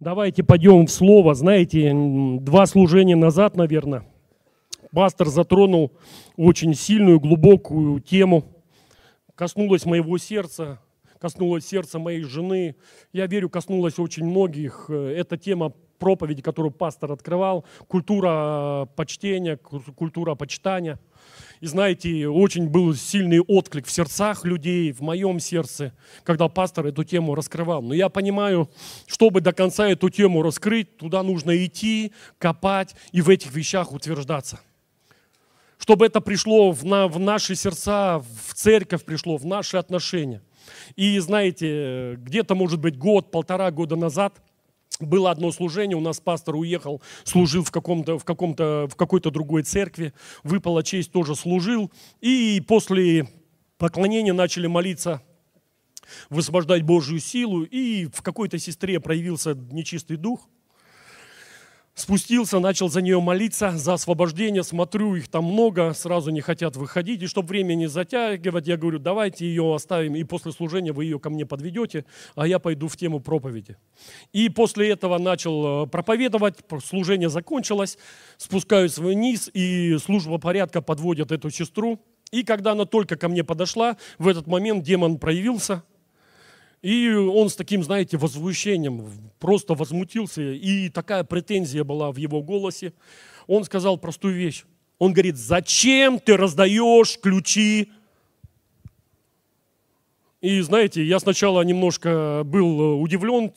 Давайте пойдем в слово. Знаете, два служения назад, наверное, пастор затронул очень сильную, глубокую тему. Коснулась моего сердца, коснулась сердца моей жены. Я верю, коснулась очень многих. Эта тема проповеди, которую пастор открывал, культура почтения, культура почитания – и знаете, очень был сильный отклик в сердцах людей, в моем сердце, когда пастор эту тему раскрывал. Но я понимаю, чтобы до конца эту тему раскрыть, туда нужно идти, копать и в этих вещах утверждаться. Чтобы это пришло в, на, в наши сердца, в церковь пришло, в наши отношения. И знаете, где-то, может быть, год, полтора года назад – было одно служение, у нас пастор уехал, служил в, каком-то, в, каком-то, в какой-то другой церкви, выпала честь, тоже служил. И после поклонения начали молиться, высвобождать Божью силу, и в какой-то сестре проявился нечистый дух – спустился, начал за нее молиться, за освобождение. Смотрю, их там много, сразу не хотят выходить. И чтобы время не затягивать, я говорю, давайте ее оставим, и после служения вы ее ко мне подведете, а я пойду в тему проповеди. И после этого начал э, проповедовать, служение закончилось, спускаюсь вниз, и служба порядка подводит эту сестру. И когда она только ко мне подошла, в этот момент демон проявился – и он с таким, знаете, возмущением просто возмутился. И такая претензия была в его голосе. Он сказал простую вещь. Он говорит, зачем ты раздаешь ключи? И знаете, я сначала немножко был удивлен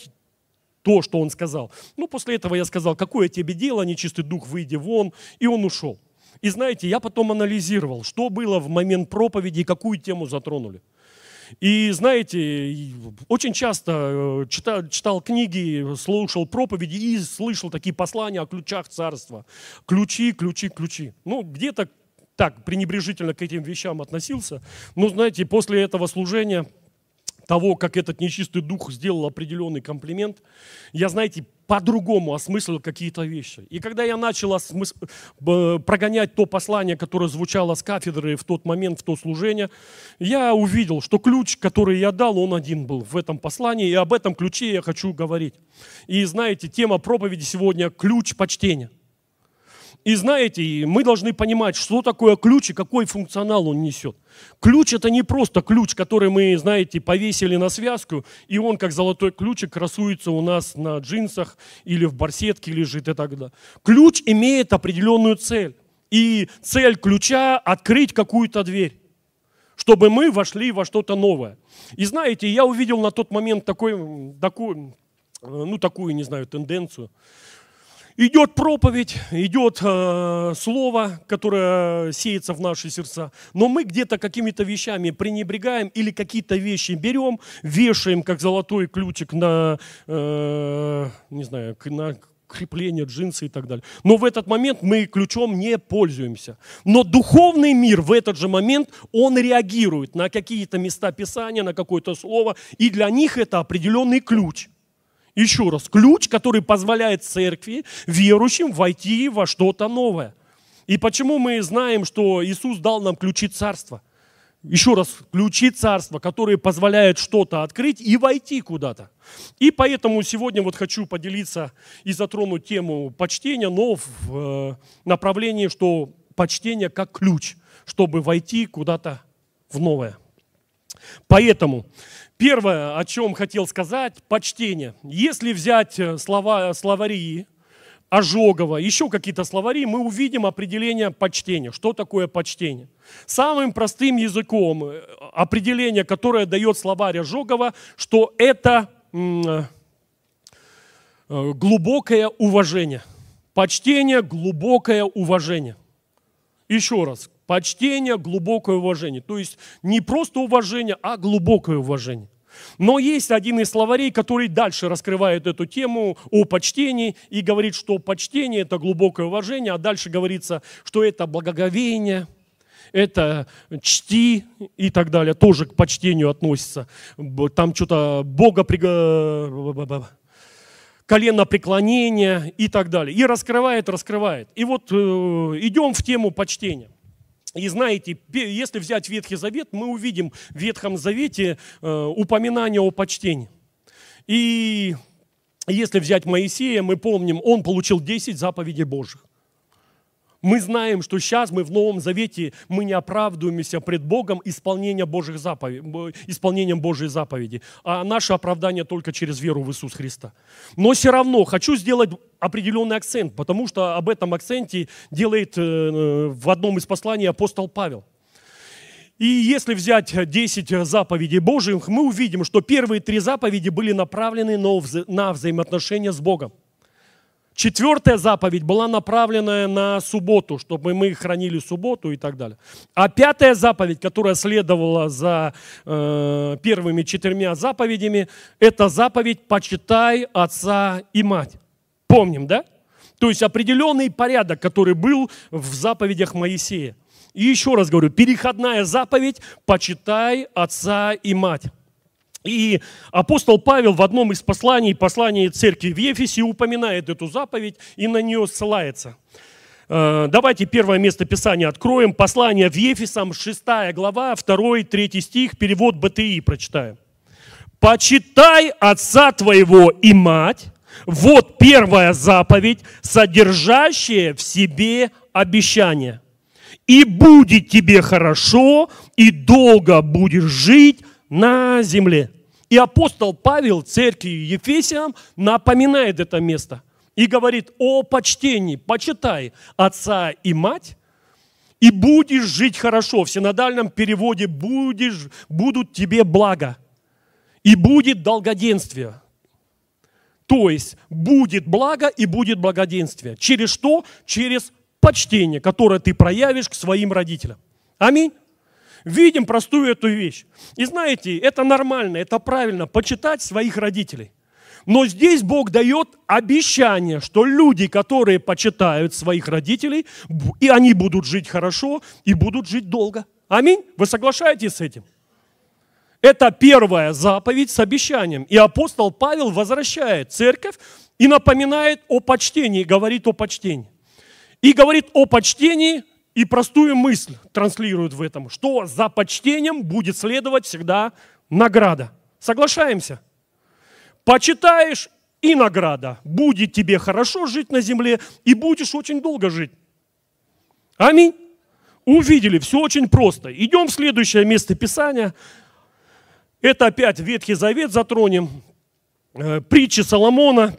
то, что он сказал. Но после этого я сказал, какое тебе дело, нечистый дух, выйди вон. И он ушел. И знаете, я потом анализировал, что было в момент проповеди какую тему затронули. И знаете, очень часто э, читал, читал книги, слушал проповеди и слышал такие послания о ключах царства. Ключи, ключи, ключи. Ну, где-то так пренебрежительно к этим вещам относился. Но, знаете, после этого служения того, как этот нечистый дух сделал определенный комплимент, я, знаете, по-другому осмыслил какие-то вещи. И когда я начал осмыс... прогонять то послание, которое звучало с кафедры в тот момент, в то служение, я увидел, что ключ, который я дал, он один был в этом послании, и об этом ключе я хочу говорить. И знаете, тема проповеди сегодня – ключ почтения – и знаете, мы должны понимать, что такое ключ и какой функционал он несет. Ключ это не просто ключ, который мы, знаете, повесили на связку, и он как золотой ключик красуется у нас на джинсах или в барсетке лежит и так далее. Ключ имеет определенную цель. И цель ключа – открыть какую-то дверь, чтобы мы вошли во что-то новое. И знаете, я увидел на тот момент такой, такой, ну, такую, не знаю, тенденцию – Идет проповедь, идет э, слово, которое сеется в наши сердца, но мы где-то какими-то вещами пренебрегаем или какие-то вещи берем, вешаем как золотой ключик на, э, не знаю, на крепление джинсы и так далее. Но в этот момент мы ключом не пользуемся. Но духовный мир в этот же момент, он реагирует на какие-то места Писания, на какое-то слово, и для них это определенный ключ – еще раз, ключ, который позволяет церкви, верующим, войти во что-то новое. И почему мы знаем, что Иисус дал нам ключи царства? Еще раз, ключи царства, которые позволяют что-то открыть и войти куда-то. И поэтому сегодня вот хочу поделиться и затронуть тему почтения, но в э, направлении, что почтение как ключ, чтобы войти куда-то в новое. Поэтому Первое, о чем хотел сказать, почтение. Если взять э, слова, словари Ожогова, еще какие-то словари, мы увидим определение почтения. Что такое почтение? Самым простым языком э, определение, которое дает словарь Ожогова, что это э, глубокое уважение. Почтение, глубокое уважение. Еще раз, почтение, глубокое уважение. То есть не просто уважение, а глубокое уважение. Но есть один из словарей, который дальше раскрывает эту тему о почтении и говорит, что почтение – это глубокое уважение, а дальше говорится, что это благоговение, это чти и так далее, тоже к почтению относится. Там что-то Бога колено преклонения и так далее. И раскрывает, раскрывает. И вот э, идем в тему почтения. И знаете, если взять Ветхий Завет, мы увидим в Ветхом Завете э, упоминание о почтении. И если взять Моисея, мы помним, он получил 10 заповедей Божьих. Мы знаем, что сейчас мы в Новом Завете, мы не оправдываемся пред Богом исполнением, Божьих заповедей, исполнением Божьей заповеди, а наше оправдание только через веру в Иисус Христа. Но все равно хочу сделать определенный акцент, потому что об этом акценте делает э, в одном из посланий апостол Павел. И если взять 10 заповедей Божьих, мы увидим, что первые три заповеди были направлены на взаимоотношения с Богом. Четвертая заповедь была направлена на субботу, чтобы мы хранили субботу и так далее. А пятая заповедь, которая следовала за э, первыми четырьмя заповедями, это заповедь «почитай отца и мать». Помним, да? То есть определенный порядок, который был в заповедях Моисея. И еще раз говорю, переходная заповедь «почитай отца и мать». И апостол Павел в одном из посланий, послании церкви в Ефесе, упоминает эту заповедь и на нее ссылается. Э, давайте первое место Писания откроем. Послание в Ефесам, 6 глава, 2, 3 стих, перевод БТИ прочитаем. «Почитай отца твоего и мать, вот первая заповедь, содержащая в себе обещание. И будет тебе хорошо, и долго будешь жить на земле. И апостол Павел церкви Ефесиам напоминает это место и говорит о почтении. Почитай отца и мать, и будешь жить хорошо. В синодальном переводе будешь, будут тебе блага. И будет долгоденствие. То есть будет благо и будет благоденствие. Через что? Через почтение, которое ты проявишь к своим родителям. Аминь видим простую эту вещь. И знаете, это нормально, это правильно, почитать своих родителей. Но здесь Бог дает обещание, что люди, которые почитают своих родителей, и они будут жить хорошо и будут жить долго. Аминь? Вы соглашаетесь с этим? Это первая заповедь с обещанием. И апостол Павел возвращает церковь и напоминает о почтении, говорит о почтении. И говорит о почтении и простую мысль транслируют в этом, что за почтением будет следовать всегда награда. Соглашаемся? Почитаешь и награда. Будет тебе хорошо жить на земле и будешь очень долго жить. Аминь. Увидели, все очень просто. Идем в следующее место Писания. Это опять Ветхий Завет затронем. Э, притчи Соломона,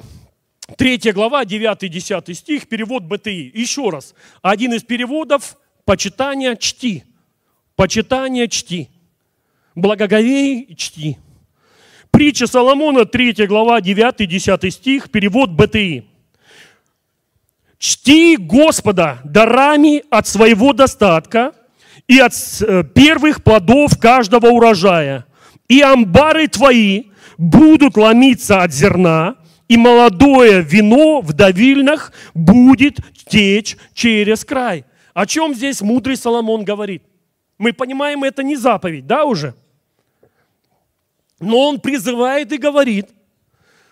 Третья глава, 9-10 стих, перевод БТИ. Еще раз. Один из переводов – почитание чти. Почитание чти. Благоговей чти. Притча Соломона, 3 глава, 9-10 стих, перевод БТИ. «Чти Господа дарами от своего достатка и от э, первых плодов каждого урожая, и амбары твои будут ломиться от зерна, и молодое вино в давильнах будет течь через край. О чем здесь мудрый Соломон говорит? Мы понимаем, это не заповедь, да, уже? Но он призывает и говорит,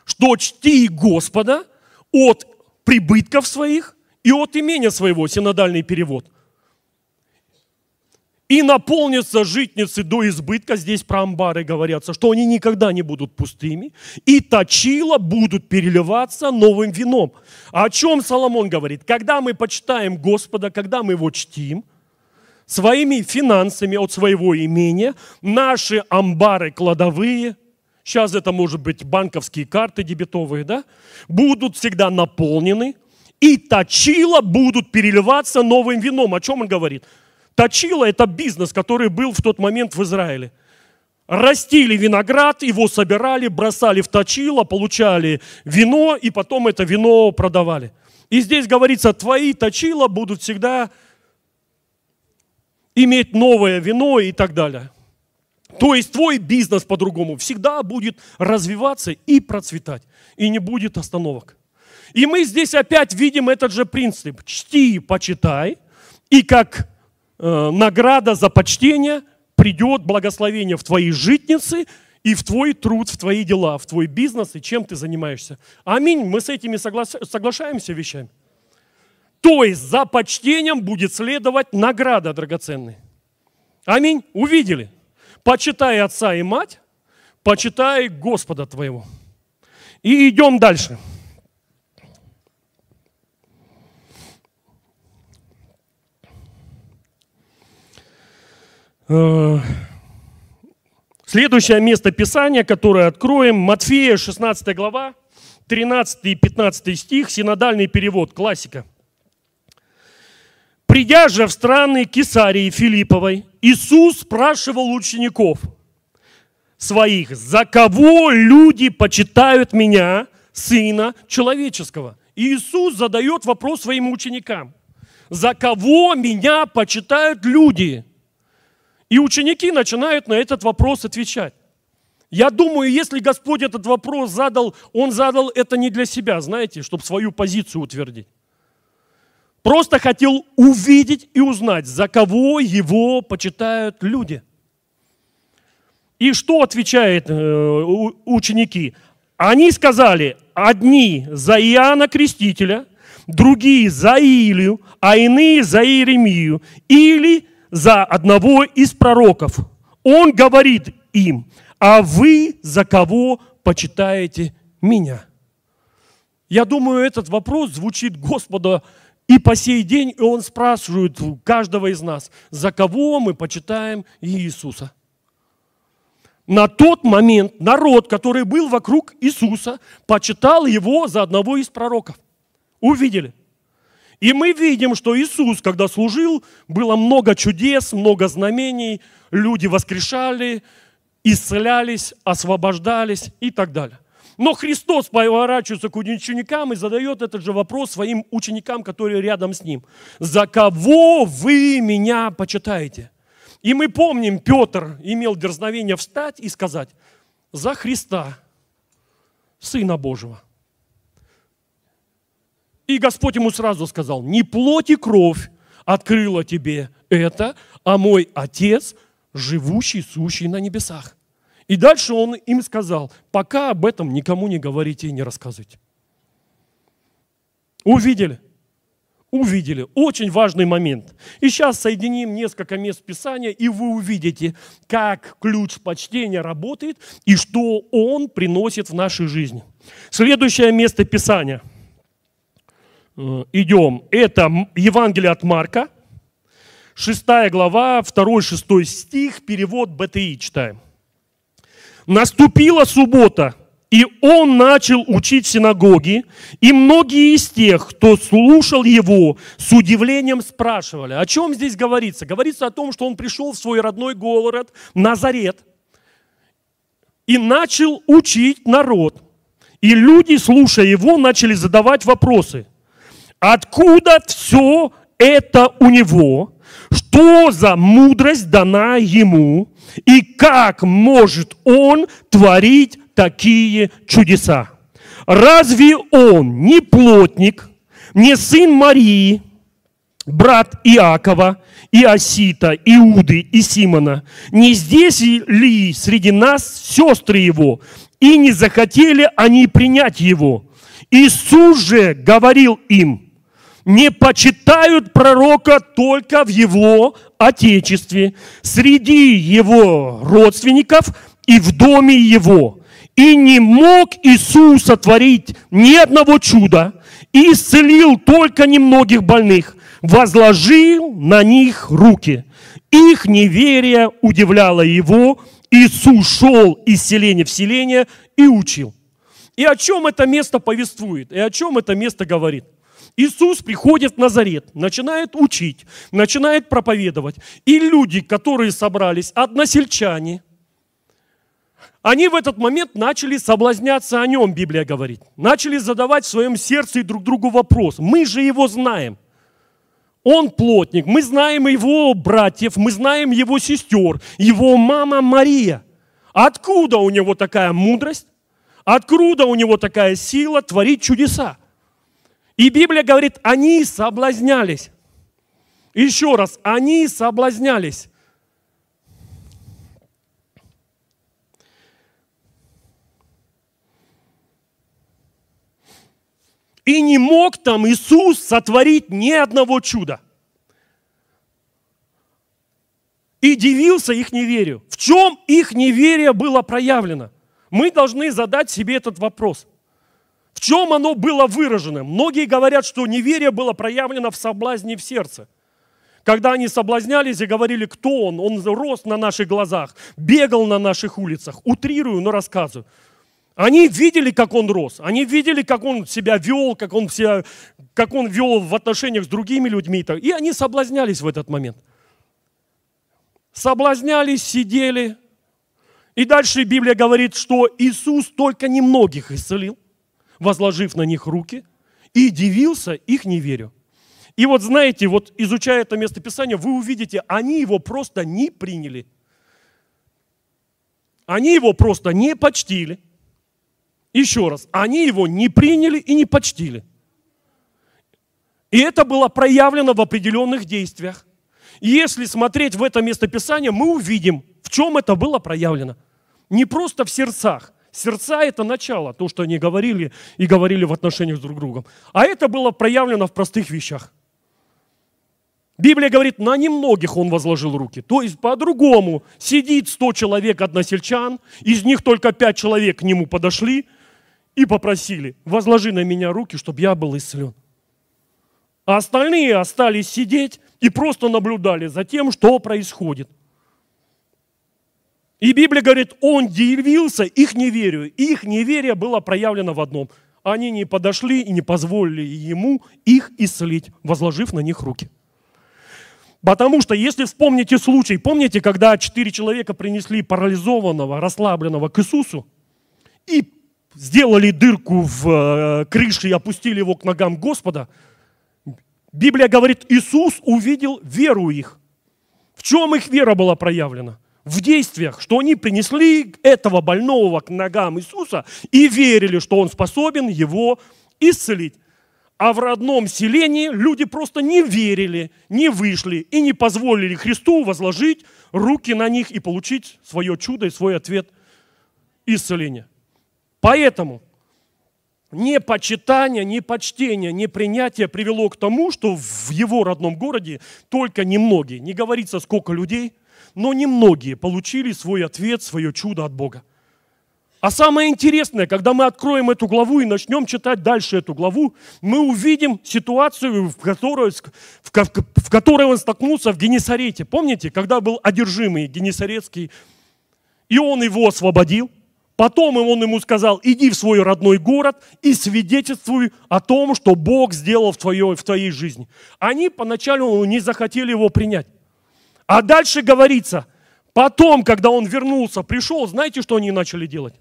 что чти Господа от прибытков своих и от имения своего, синодальный перевод – и наполнятся житницы до избытка, здесь про амбары говорятся, что они никогда не будут пустыми, и точила будут переливаться новым вином. О чем Соломон говорит? Когда мы почитаем Господа, когда мы Его чтим, своими финансами от своего имения, наши амбары кладовые, сейчас это может быть банковские карты дебетовые, да, будут всегда наполнены, и точила будут переливаться новым вином. О чем он говорит? Точила – это бизнес, который был в тот момент в Израиле. Растили виноград, его собирали, бросали в точило, получали вино, и потом это вино продавали. И здесь говорится, твои точила будут всегда иметь новое вино и так далее. То есть твой бизнес по-другому всегда будет развиваться и процветать, и не будет остановок. И мы здесь опять видим этот же принцип. Чти, почитай, и как награда за почтение, придет благословение в твои житницы и в твой труд, в твои дела, в твой бизнес и чем ты занимаешься. Аминь. Мы с этими согла- соглашаемся вещами. То есть за почтением будет следовать награда драгоценная. Аминь. Увидели? Почитай отца и мать, почитай Господа твоего. И идем дальше. Следующее место Писания, которое откроем, Матфея, 16 глава, 13 и 15 стих, синодальный перевод, классика. Придя же в страны Кесарии Филипповой, Иисус спрашивал учеников своих, за кого люди почитают меня, Сына Человеческого? И Иисус задает вопрос своим ученикам. За кого меня почитают люди? И ученики начинают на этот вопрос отвечать. Я думаю, если Господь этот вопрос задал, Он задал это не для себя, знаете, чтобы свою позицию утвердить. Просто хотел увидеть и узнать, за кого его почитают люди. И что отвечают э, ученики? Они сказали, одни за Иоанна Крестителя, другие за Илию, а иные за Иеремию или за одного из пророков. Он говорит им, а вы за кого почитаете меня? Я думаю, этот вопрос звучит Господа и по сей день и он спрашивает каждого из нас, за кого мы почитаем Иисуса. На тот момент народ, который был вокруг Иисуса, почитал его за одного из пророков. Увидели? И мы видим, что Иисус, когда служил, было много чудес, много знамений, люди воскрешали, исцелялись, освобождались и так далее. Но Христос поворачивается к ученикам и задает этот же вопрос своим ученикам, которые рядом с ним. «За кого вы меня почитаете?» И мы помним, Петр имел дерзновение встать и сказать, «За Христа, Сына Божьего». И Господь ему сразу сказал, «Не плоть и кровь открыла тебе это, а мой Отец, живущий, сущий на небесах». И дальше он им сказал, пока об этом никому не говорите и не рассказывайте. Увидели? Увидели. Очень важный момент. И сейчас соединим несколько мест Писания, и вы увидите, как ключ почтения работает и что он приносит в нашей жизни. Следующее место Писания. Э, идем. Это Евангелие от Марка, 6 глава, 2-6 стих, перевод БТИ читаем. Наступила суббота, и он начал учить в синагоге, и многие из тех, кто слушал его, с удивлением спрашивали, о чем здесь говорится? Говорится о том, что он пришел в свой родной город, Назарет, и начал учить народ. И люди, слушая его, начали задавать вопросы. Откуда все это у него? Что за мудрость дана ему? И как может он творить такие чудеса? Разве он не плотник, не сын Марии, брат Иакова, Иосита, Иуды и Симона? Не здесь ли среди нас сестры его? И не захотели они принять его? Иисус же говорил им – не почитают пророка только в его отечестве, среди его родственников и в доме его. И не мог Иисус сотворить ни одного чуда, и исцелил только немногих больных, возложил на них руки. Их неверие удивляло его, Иисус шел из селения в селение и учил. И о чем это место повествует, и о чем это место говорит? Иисус приходит в Назарет, начинает учить, начинает проповедовать. И люди, которые собрались, односельчане, они в этот момент начали соблазняться о нем, Библия говорит. Начали задавать в своем сердце друг другу вопрос. Мы же его знаем. Он плотник, мы знаем его братьев, мы знаем его сестер, его мама Мария. Откуда у него такая мудрость? Откуда у него такая сила творить чудеса? И Библия говорит, они соблазнялись. Еще раз, они соблазнялись. И не мог там Иисус сотворить ни одного чуда. И дивился их неверию. В чем их неверие было проявлено? Мы должны задать себе этот вопрос – чем оно было выражено? Многие говорят, что неверие было проявлено в соблазне в сердце. Когда они соблазнялись и говорили, кто он, он рос на наших глазах, бегал на наших улицах. Утрирую, но рассказываю. Они видели, как он рос, они видели, как он себя вел, как он, себя, как он вел в отношениях с другими людьми. И они соблазнялись в этот момент. Соблазнялись, сидели. И дальше Библия говорит, что Иисус только немногих исцелил, возложив на них руки, и дивился их неверию. И вот знаете, вот изучая это местописание, вы увидите, они его просто не приняли. Они его просто не почтили – еще раз, они его не приняли и не почтили. И это было проявлено в определенных действиях. И если смотреть в это местописание, мы увидим, в чем это было проявлено. Не просто в сердцах. Сердца – это начало, то, что они говорили и говорили в отношениях с друг другом. А это было проявлено в простых вещах. Библия говорит, на немногих он возложил руки. То есть по-другому. Сидит 100 человек, односельчан, из них только 5 человек к нему подошли – и попросили, возложи на меня руки, чтобы я был исцелен. А остальные остались сидеть и просто наблюдали за тем, что происходит. И Библия говорит, он дивился их неверию. Их неверие было проявлено в одном. Они не подошли и не позволили ему их исцелить, возложив на них руки. Потому что, если вспомните случай, помните, когда четыре человека принесли парализованного, расслабленного к Иисусу, и сделали дырку в э, крыше и опустили его к ногам Господа, Библия говорит, Иисус увидел веру их. В чем их вера была проявлена? В действиях, что они принесли этого больного к ногам Иисуса и верили, что он способен его исцелить. А в родном селении люди просто не верили, не вышли и не позволили Христу возложить руки на них и получить свое чудо и свой ответ исцеления. Поэтому не почитание, не почтение, не принятие привело к тому, что в его родном городе только немногие, не говорится сколько людей, но немногие получили свой ответ, свое чудо от Бога. А самое интересное, когда мы откроем эту главу и начнем читать дальше эту главу, мы увидим ситуацию, в которой, в, которой он столкнулся в Генесарете. Помните, когда был одержимый Генесарецкий, и он его освободил – Потом он ему сказал, иди в свой родной город и свидетельствуй о том, что Бог сделал в твоей, в твоей жизни. Они поначалу не захотели его принять. А дальше говорится, потом, когда он вернулся, пришел, знаете, что они начали делать?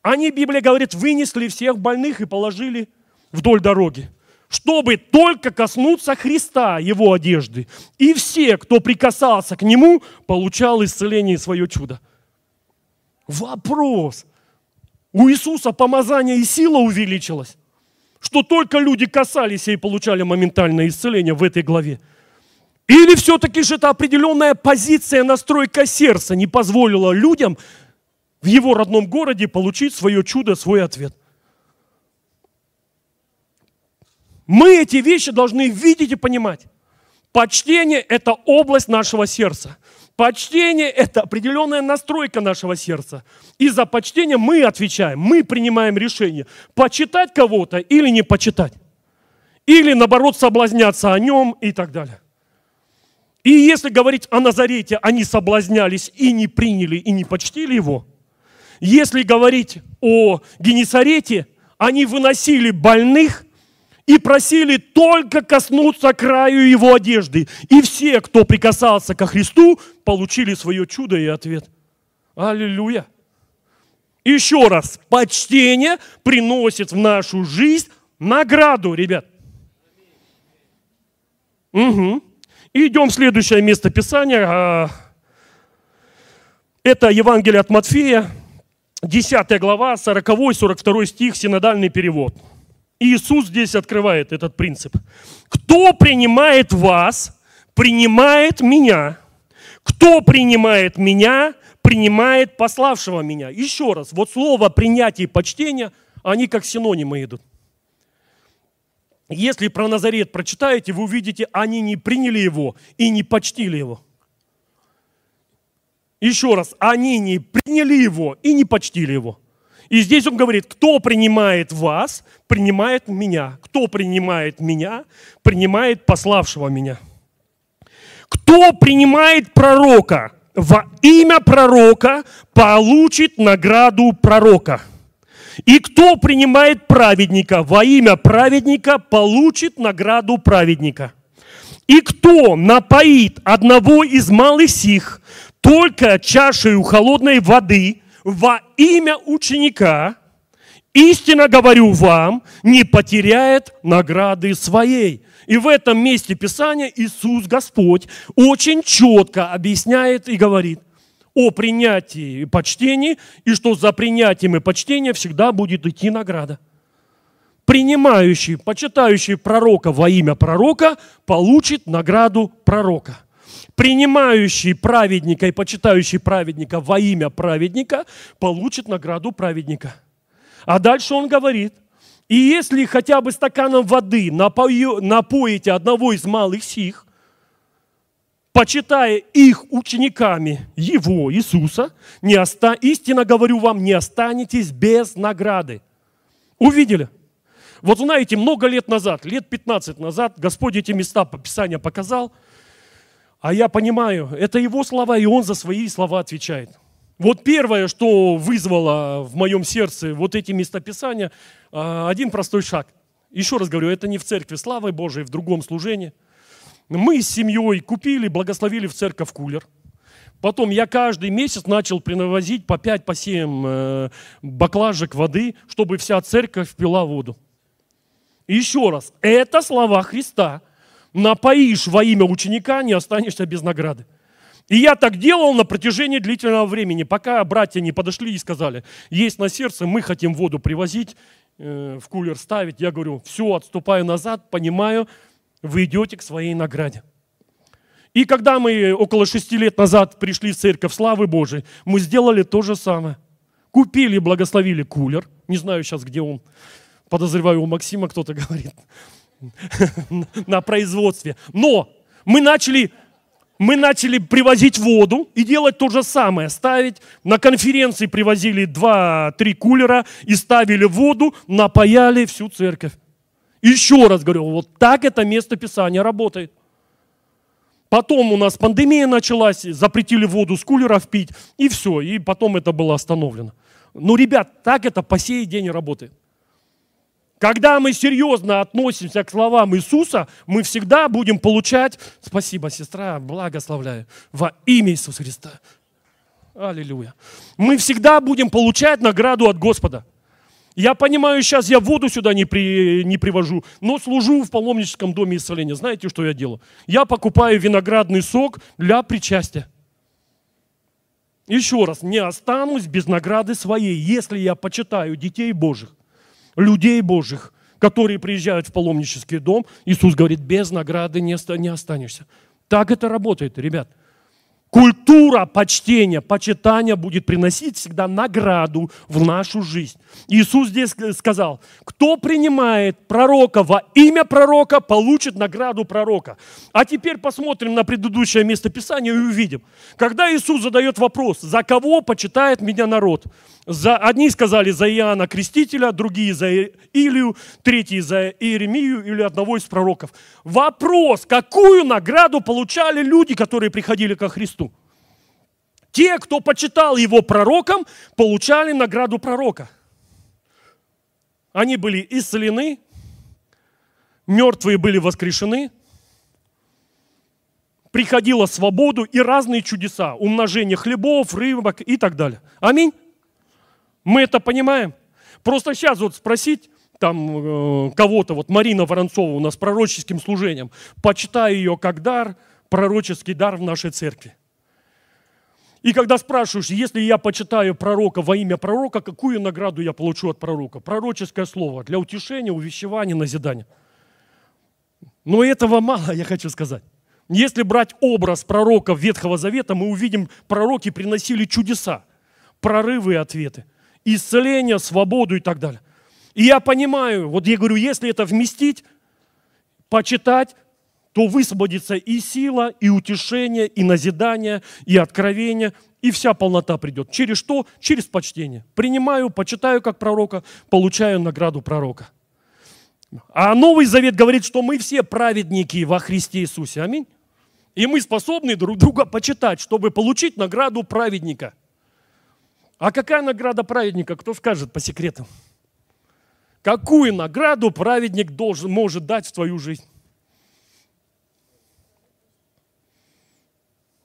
Они, Библия говорит, вынесли всех больных и положили вдоль дороги, чтобы только коснуться Христа, его одежды. И все, кто прикасался к нему, получал исцеление свое чудо. Вопрос. У Иисуса помазание и сила увеличилась, что только люди касались и получали моментальное исцеление в этой главе. Или все-таки же это определенная позиция, настройка сердца не позволила людям в его родном городе получить свое чудо, свой ответ. Мы эти вещи должны видеть и понимать. Почтение – это область нашего сердца. Почтение – это определенная настройка нашего сердца. И за почтение мы отвечаем, мы принимаем решение, почитать кого-то или не почитать. Или, наоборот, соблазняться о нем и так далее. И если говорить о Назарете, они соблазнялись и не приняли, и не почтили его. Если говорить о Генесарете, они выносили больных и просили только коснуться краю его одежды. И все, кто прикасался ко Христу, получили свое чудо и ответ. Аллилуйя. Еще раз, почтение приносит в нашу жизнь награду, ребят. Угу. Идем в следующее место Писания. А, это Евангелие от Матфея, 10 глава, 40-42 стих, синодальный перевод. Иисус здесь открывает этот принцип. Кто принимает вас, принимает меня. Кто принимает меня, принимает пославшего меня. Еще раз, вот слово принятие и почтение, они как синонимы идут. Если про Назарет прочитаете, вы увидите, они не приняли его и не почтили его. Еще раз, они не приняли его и не почтили его. И здесь он говорит, кто принимает вас, принимает меня. Кто принимает меня, принимает пославшего меня. Кто принимает пророка во имя пророка, получит награду пророка. И кто принимает праведника во имя праведника, получит награду праведника. И кто напоит одного из малых сих только чашей холодной воды во имя ученика, истинно говорю вам, не потеряет награды своей. И в этом месте Писания Иисус Господь очень четко объясняет и говорит о принятии и почтении, и что за принятием и почтением всегда будет идти награда. Принимающий, почитающий пророка во имя пророка получит награду пророка. Принимающий праведника и почитающий праведника во имя праведника получит награду праведника. А дальше он говорит – и если хотя бы стаканом воды напою, напоите одного из малых сих, почитая их учениками Его, Иисуса, не оста... истинно говорю вам, не останетесь без награды. Увидели? Вот знаете, много лет назад, лет 15 назад, Господь эти места по Писанию показал, а я понимаю, это Его слова, и Он за свои слова отвечает – вот первое, что вызвало в моем сердце вот эти местописания, а, один простой шаг. Еще раз говорю, это не в церкви славы Божией, в другом служении. Мы с семьей купили, благословили в церковь кулер. Потом я каждый месяц начал приносить по 5-7 по 7 э, баклажек воды, чтобы вся церковь пила воду. И еще раз, это слова Христа. Напоишь во имя ученика, не останешься без награды. И я так делал на протяжении длительного времени, пока братья не подошли и сказали, есть на сердце, мы хотим воду привозить, э, в кулер ставить. Я говорю, все, отступаю назад, понимаю, вы идете к своей награде. И когда мы около шести лет назад пришли в церковь славы Божией, мы сделали то же самое. Купили, благословили кулер. Не знаю сейчас, где он. Подозреваю, у Максима кто-то говорит. На производстве. Но мы начали мы начали привозить воду и делать то же самое. Ставить. На конференции привозили 2-3 кулера и ставили воду, напаяли всю церковь. Еще раз говорю, вот так это место Писания работает. Потом у нас пандемия началась, запретили воду с кулеров пить, и все, и потом это было остановлено. Но, ребят, так это по сей день работает. Когда мы серьезно относимся к словам Иисуса, мы всегда будем получать, спасибо, сестра, благословляю, во имя Иисуса Христа. Аллилуйя. Мы всегда будем получать награду от Господа. Я понимаю, сейчас я воду сюда не, при, не привожу, но служу в паломническом доме исцеления. Знаете, что я делаю? Я покупаю виноградный сок для причастия. Еще раз, не останусь без награды своей, если я почитаю детей Божьих людей Божьих, которые приезжают в паломнический дом, Иисус говорит, без награды не останешься. Так это работает, ребят. Культура почтения, почитания будет приносить всегда награду в нашу жизнь. Иисус здесь сказал, кто принимает пророка во имя пророка, получит награду пророка. А теперь посмотрим на предыдущее местописание и увидим. Когда Иисус задает вопрос, за кого почитает меня народ? За, одни сказали за Иоанна Крестителя, другие за Илию, третьи за Иеремию или одного из пророков. Вопрос, какую награду получали люди, которые приходили ко Христу? Те, кто почитал его пророком, получали награду пророка. Они были исцелены, мертвые были воскрешены, приходила свободу и разные чудеса, умножение хлебов, рыбок и так далее. Аминь. Мы это понимаем? Просто сейчас вот спросить там э, кого-то, вот Марина Воронцова у нас пророческим служением, почитай ее как дар, пророческий дар в нашей церкви. И когда спрашиваешь, если я почитаю пророка во имя пророка, какую награду я получу от пророка? Пророческое слово для утешения, увещевания, назидания. Но этого мало, я хочу сказать. Если брать образ пророка Ветхого Завета, мы увидим, пророки приносили чудеса, прорывы и ответы – исцеление, свободу и так далее. И я понимаю, вот я говорю, если это вместить, почитать, то высвободится и сила, и утешение, и назидание, и откровение, и вся полнота придет. Через что? Через почтение. Принимаю, почитаю как пророка, получаю награду пророка. А Новый Завет говорит, что мы все праведники во Христе Иисусе. Аминь. И мы способны друг друга почитать, чтобы получить награду праведника. А какая награда праведника? Кто скажет по секрету? Какую награду праведник должен, может дать в твою жизнь?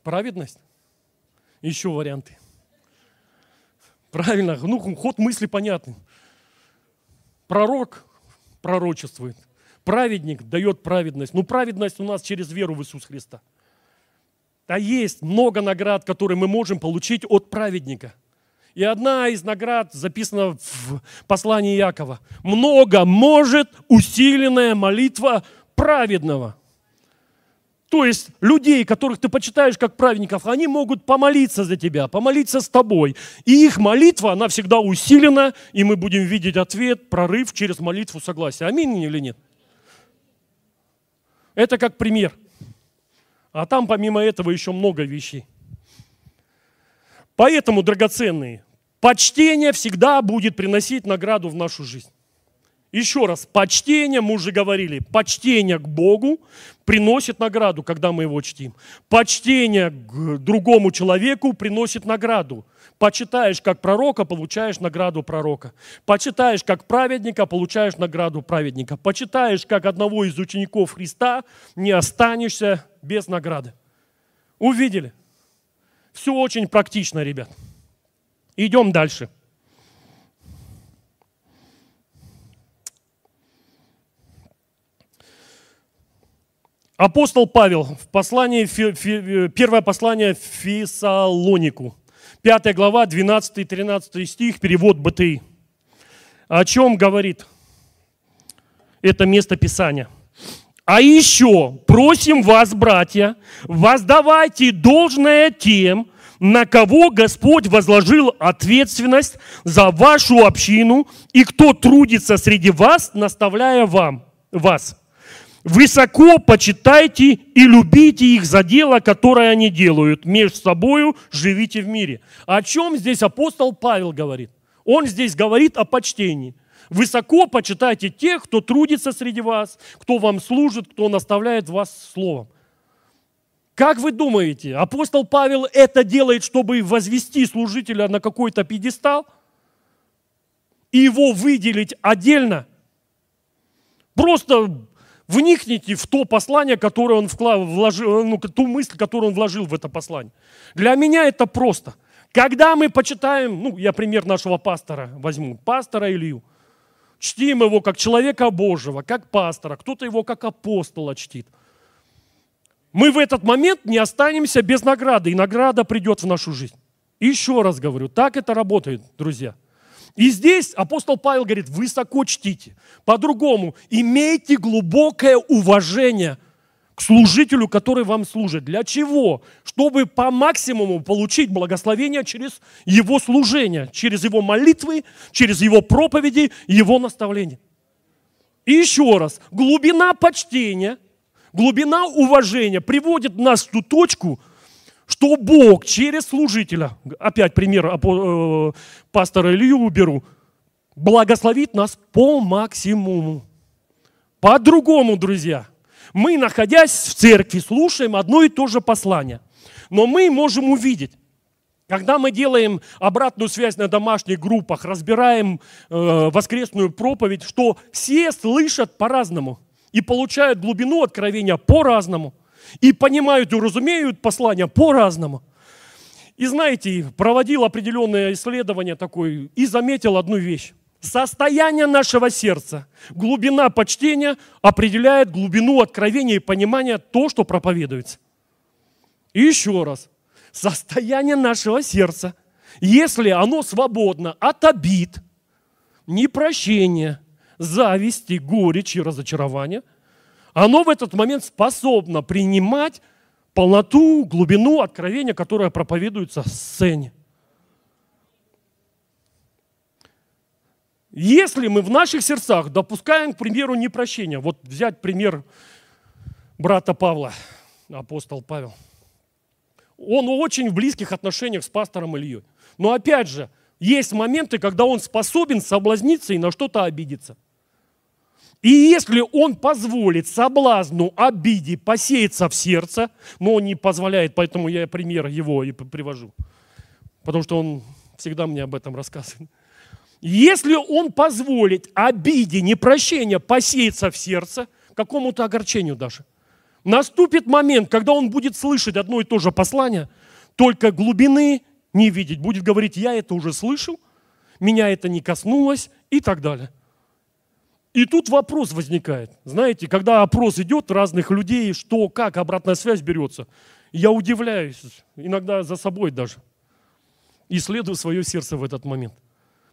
Праведность? Еще варианты. Правильно, ну ход мысли понятный. Пророк пророчествует. Праведник дает праведность. Ну, праведность у нас через веру в Иисус Христа. А есть много наград, которые мы можем получить от праведника. И одна из наград записана в послании Якова. Много может усиленная молитва праведного. То есть людей, которых ты почитаешь как праведников, они могут помолиться за тебя, помолиться с тобой. И их молитва, она всегда усилена, и мы будем видеть ответ, прорыв через молитву согласия. Аминь или нет? Это как пример. А там помимо этого еще много вещей. Поэтому, драгоценные, почтение всегда будет приносить награду в нашу жизнь. Еще раз, почтение, мы уже говорили, почтение к Богу приносит награду, когда мы его чтим. Почтение к другому человеку приносит награду. Почитаешь как пророка, получаешь награду пророка. Почитаешь как праведника, получаешь награду праведника. Почитаешь как одного из учеников Христа, не останешься без награды. Увидели? Все очень практично, ребят. Идем дальше. Апостол Павел в послании, первое послание Фессалонику, 5 глава, 12-13 стих, перевод БТИ. О чем говорит это место Писания? А еще просим вас, братья, воздавайте должное тем, на кого Господь возложил ответственность за вашу общину и кто трудится среди вас, наставляя вам, вас – Высоко почитайте и любите их за дело, которое они делают. Между собою живите в мире. О чем здесь апостол Павел говорит? Он здесь говорит о почтении. Высоко почитайте тех, кто трудится среди вас, кто вам служит, кто наставляет вас словом. Как вы думаете, апостол Павел это делает, чтобы возвести служителя на какой-то пьедестал и его выделить отдельно? Просто Вникните в то послание, которое он вложил, ну, ту мысль, которую он вложил в это послание. Для меня это просто. Когда мы почитаем, ну, я пример нашего пастора возьму, пастора Илью, чтим его как человека Божьего, как пастора, кто-то его как апостола чтит. Мы в этот момент не останемся без награды, и награда придет в нашу жизнь. еще раз говорю, так это работает, друзья. И здесь апостол Павел говорит, высоко чтите. По-другому, имейте глубокое уважение к служителю, который вам служит. Для чего? Чтобы по максимуму получить благословение через его служение, через его молитвы, через его проповеди, его наставления. И еще раз, глубина почтения, глубина уважения приводит нас в ту точку, что Бог через служителя, опять пример э, пастора Илью беру, благословит нас по максимуму. По-другому, друзья. Мы, находясь в церкви, слушаем одно и то же послание. Но мы можем увидеть, когда мы делаем обратную связь на домашних группах, разбираем э, воскресную проповедь, что все слышат по-разному и получают глубину откровения по-разному и понимают и разумеют послание по-разному. И знаете, проводил определенное исследование такое и заметил одну вещь. Состояние нашего сердца, глубина почтения определяет глубину откровения и понимания то, что проповедуется. И еще раз, состояние нашего сердца, если оно свободно от обид, непрощения, зависти, горечи, разочарования – оно в этот момент способно принимать полноту, глубину откровения, которое проповедуется в сцене. Если мы в наших сердцах допускаем, к примеру, непрощение, вот взять пример брата Павла, апостол Павел. Он очень в близких отношениях с пастором Ильей. Но опять же, есть моменты, когда он способен соблазниться и на что-то обидеться. И если он позволит соблазну, обиде посеяться в сердце, но он не позволяет, поэтому я пример его и привожу, потому что он всегда мне об этом рассказывает. Если он позволит обиде, непрощению посеяться в сердце, какому-то огорчению даже, наступит момент, когда он будет слышать одно и то же послание, только глубины не видеть, будет говорить, я это уже слышал, меня это не коснулось и так далее – и тут вопрос возникает. Знаете, когда опрос идет разных людей, что, как обратная связь берется, я удивляюсь, иногда за собой даже. Исследую свое сердце в этот момент.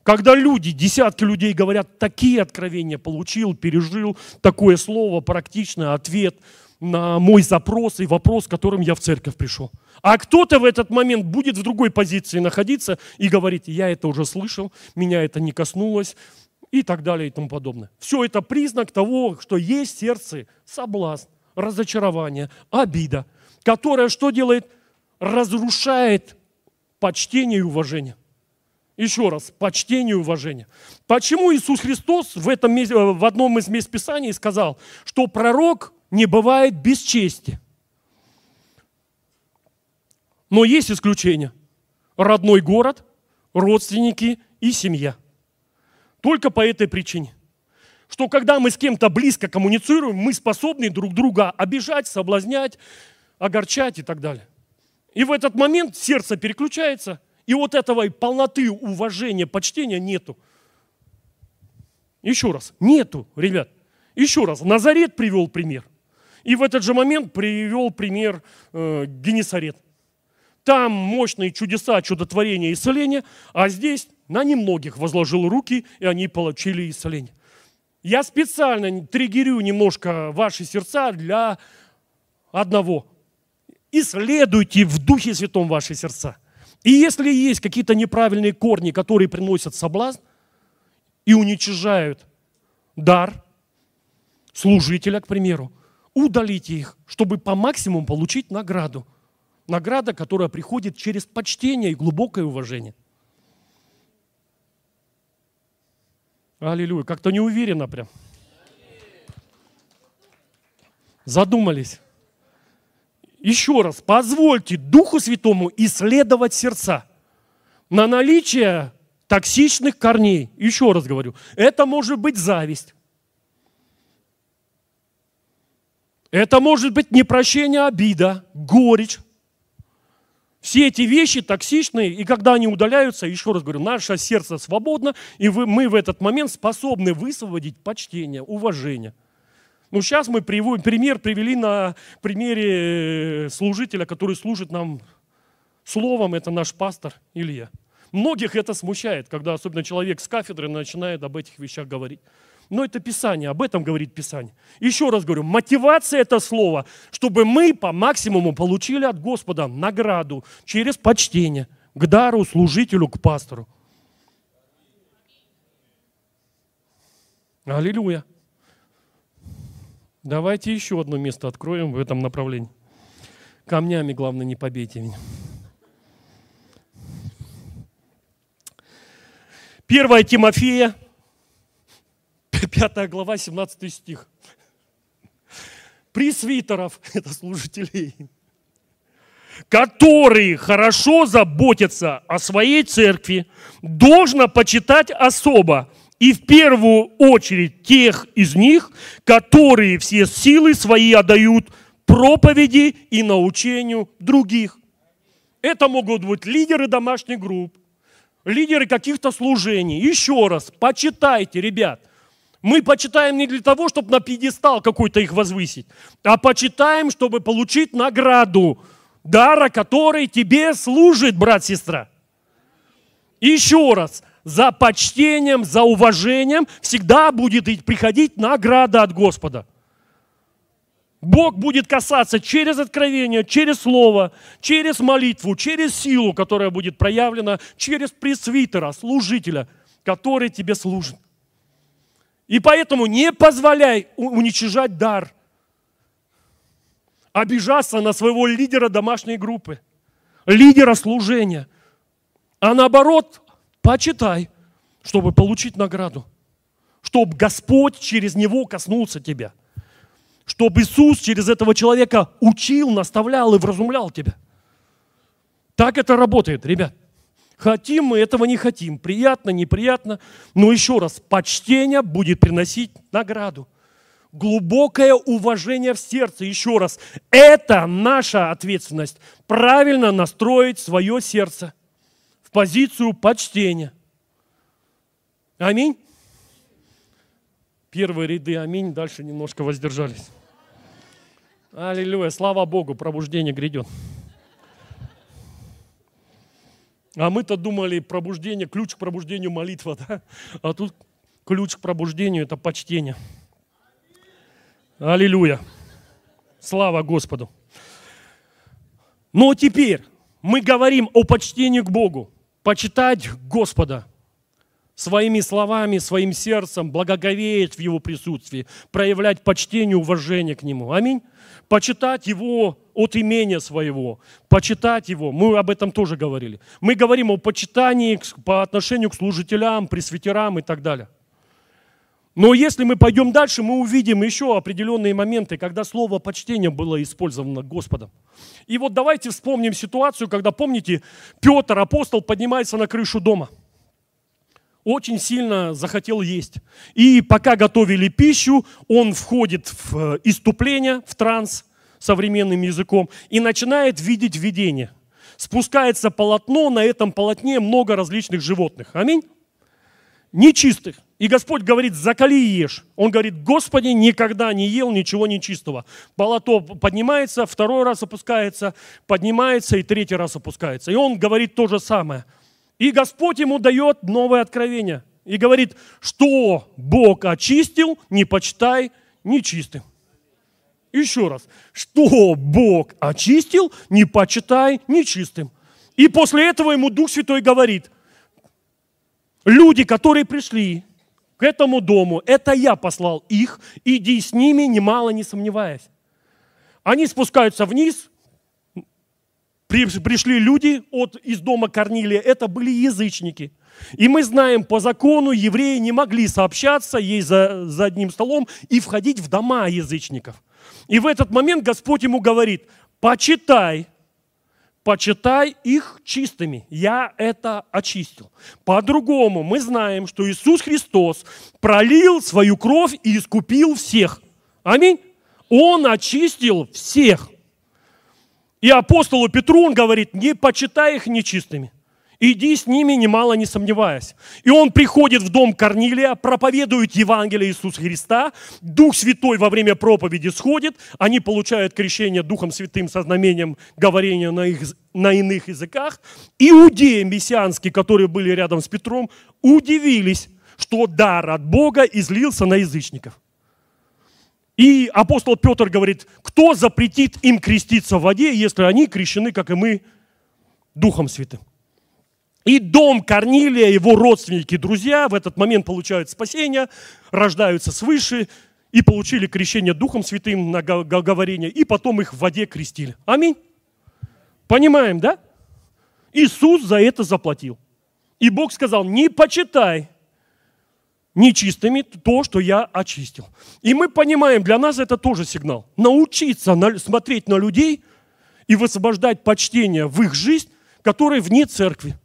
Когда люди, десятки людей говорят, такие откровения получил, пережил, такое слово, практичный ответ на мой запрос и вопрос, которым я в церковь пришел. А кто-то в этот момент будет в другой позиции находиться и говорит, я это уже слышал, меня это не коснулось, и так далее и тому подобное. Все это признак того, что есть в сердце соблазн, разочарование, обида, которая что делает? Разрушает почтение и уважение. Еще раз, почтение и уважение. Почему Иисус Христос в, этом, в одном из мест Писаний сказал, что пророк не бывает без чести? Но есть исключение. Родной город, родственники и семья – только по этой причине. Что когда мы с кем-то близко коммуницируем, мы способны друг друга обижать, соблазнять, огорчать и так далее. И в этот момент сердце переключается, и вот этого полноты уважения, почтения нету. Еще раз, нету, ребят. Еще раз, Назарет привел пример. И в этот же момент привел пример э, Генесарет. Там мощные чудеса, чудотворения, исцеления, а здесь на немногих возложил руки, и они получили исцеление. Я специально триггерю немножко ваши сердца для одного. Исследуйте в Духе Святом ваши сердца. И если есть какие-то неправильные корни, которые приносят соблазн и уничижают дар служителя, к примеру, удалите их, чтобы по максимуму получить награду. Награда, которая приходит через почтение и глубокое уважение – Аллилуйя. Как-то не уверенно прям. Задумались. Еще раз, позвольте Духу Святому исследовать сердца на наличие токсичных корней. Еще раз говорю, это может быть зависть. Это может быть непрощение обида, горечь, все эти вещи токсичные, и когда они удаляются, еще раз говорю, наше сердце свободно, и мы в этот момент способны высвободить почтение, уважение. Ну, сейчас мы приводим, пример привели на примере э, служителя, который служит нам словом, это наш пастор Илья. Многих это смущает, когда особенно человек с кафедры начинает об этих вещах говорить. Но это Писание, об этом говорит Писание. Еще раз говорю, мотивация это слово, чтобы мы по максимуму получили от Господа награду через почтение к дару, служителю, к пастору. Аллилуйя. Давайте еще одно место откроем в этом направлении. Камнями, главное, не побейте меня. Первая Тимофея, 5 глава, 17 стих. Пресвитеров, это служителей, которые хорошо заботятся о своей церкви, должно почитать особо, и в первую очередь тех из них, которые все силы свои отдают проповеди и научению других. Это могут быть лидеры домашних групп, лидеры каких-то служений. Еще раз, почитайте, ребят. Мы почитаем не для того, чтобы на пьедестал какой-то их возвысить, а почитаем, чтобы получить награду дара, который тебе служит, брат, сестра. Еще раз, за почтением, за уважением всегда будет приходить награда от Господа. Бог будет касаться через откровение, через слово, через молитву, через силу, которая будет проявлена, через пресвитера, служителя, который тебе служит. И поэтому не позволяй уничижать дар. обижаться на своего лидера домашней группы, лидера служения. А наоборот, почитай, чтобы получить награду. Чтобы Господь через него коснулся тебя. Чтобы Иисус через этого человека учил, наставлял и вразумлял тебя. Так это работает, ребят. Хотим мы этого не хотим. Приятно, неприятно. Но еще раз, почтение будет приносить награду глубокое уважение в сердце. Еще раз, это наша ответственность. Правильно настроить свое сердце в позицию почтения. Аминь. Первые ряды аминь, дальше немножко воздержались. Аллилуйя, слава Богу, пробуждение грядет. А мы-то думали, пробуждение, ключ к пробуждению молитва, да? А тут ключ к пробуждению – это почтение. Аллилуйя. Слава Господу. Но теперь мы говорим о почтении к Богу. Почитать Господа своими словами, своим сердцем, благоговеть в Его присутствии, проявлять почтение, уважение к Нему. Аминь. Почитать Его от имения своего, почитать Его. Мы об этом тоже говорили. Мы говорим о почитании по отношению к служителям, пресвитерам и так далее. Но если мы пойдем дальше, мы увидим еще определенные моменты, когда слово почтение было использовано Господом. И вот давайте вспомним ситуацию, когда, помните, Петр, апостол, поднимается на крышу дома. Очень сильно захотел есть. И пока готовили пищу, он входит в э, иступление, в транс современным языком, и начинает видеть видение. Спускается полотно, на этом полотне много различных животных. Аминь. Нечистых. И Господь говорит, закали и ешь. Он говорит, Господи, никогда не ел ничего нечистого. Болото поднимается, второй раз опускается, поднимается и третий раз опускается. И он говорит то же самое. И Господь ему дает новое откровение. И говорит, что Бог очистил, не почитай нечистым. Еще раз. Что Бог очистил, не почитай нечистым. И после этого ему Дух Святой говорит, люди, которые пришли к этому дому, это я послал их, иди с ними, немало не сомневаясь. Они спускаются вниз, пришли люди от, из дома Корнилия, это были язычники. И мы знаем, по закону евреи не могли сообщаться, есть за, за одним столом и входить в дома язычников. И в этот момент Господь ему говорит, почитай почитай их чистыми. Я это очистил. По-другому мы знаем, что Иисус Христос пролил свою кровь и искупил всех. Аминь. Он очистил всех. И апостолу Петру он говорит, не почитай их нечистыми. Иди с ними, немало не сомневаясь. И он приходит в дом Корнилия, проповедует Евангелие Иисуса Христа, Дух Святой во время проповеди сходит, они получают крещение Духом Святым со знамением говорения на, их, на иных языках. Иудеи мессианские, которые были рядом с Петром, удивились, что дар от Бога излился на язычников. И апостол Петр говорит, кто запретит им креститься в воде, если они крещены, как и мы, Духом Святым. И дом Корнилия, его родственники, друзья в этот момент получают спасение, рождаются свыше и получили крещение Духом Святым на говорение, и потом их в воде крестили. Аминь. Понимаем, да? Иисус за это заплатил. И Бог сказал, не почитай нечистыми то, что я очистил. И мы понимаем, для нас это тоже сигнал. Научиться смотреть на людей и высвобождать почтение в их жизнь, которые вне церкви.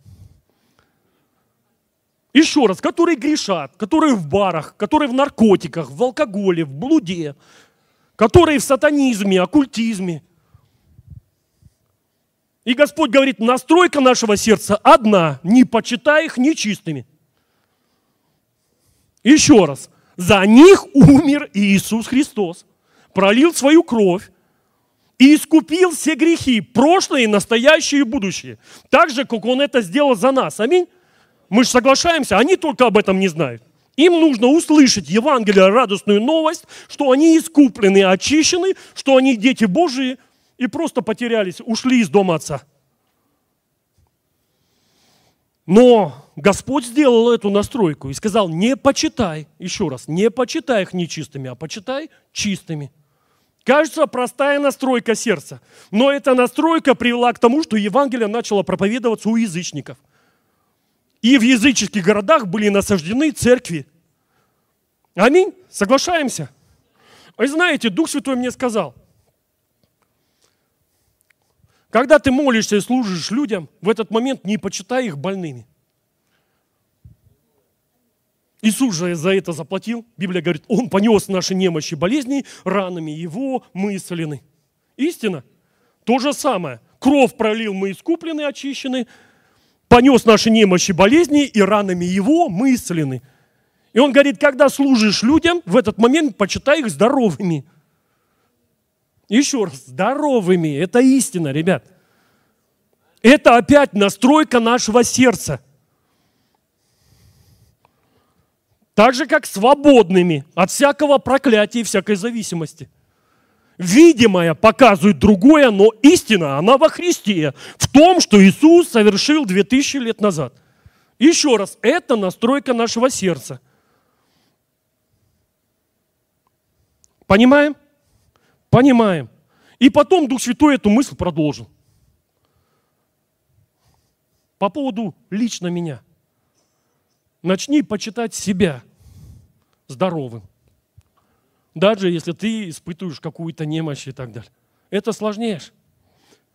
Еще раз, которые грешат, которые в барах, которые в наркотиках, в алкоголе, в блуде, которые в сатанизме, оккультизме. И Господь говорит, настройка нашего сердца одна, не почитай их нечистыми. Еще раз, за них умер Иисус Христос, пролил свою кровь и искупил все грехи, прошлые, настоящие и будущие. Так же, как Он это сделал за нас. Аминь. Мы же соглашаемся, они только об этом не знают. Им нужно услышать Евангелие, радостную новость, что они искуплены, очищены, что они дети Божии и просто потерялись, ушли из дома Отца. Но Господь сделал эту настройку и сказал, не почитай, еще раз, не почитай их нечистыми, а почитай чистыми. Кажется, простая настройка сердца. Но эта настройка привела к тому, что Евангелие начало проповедоваться у язычников. И в языческих городах были насаждены церкви. Аминь. Соглашаемся? Вы знаете, Дух Святой мне сказал, когда ты молишься и служишь людям, в этот момент не почитай их больными. Иисус же за это заплатил. Библия говорит, Он понес наши немощи, болезни, ранами Его мы исцелены. Истина. То же самое. Кровь пролил, мы искуплены, очищены. Понес наши немощи, болезни, и ранами Его мы исцелены. И Он говорит, когда служишь людям, в этот момент почитай их здоровыми. Еще раз, здоровыми. Это истина, ребят. Это опять настройка нашего сердца – Так же, как свободными от всякого проклятия и всякой зависимости. Видимое показывает другое, но истина, она во Христе, в том, что Иисус совершил 2000 лет назад. Еще раз, это настройка нашего сердца. Понимаем? Понимаем. И потом Дух Святой эту мысль продолжил. По поводу лично меня – начни почитать себя здоровым. Даже если ты испытываешь какую-то немощь и так далее. Это сложнее.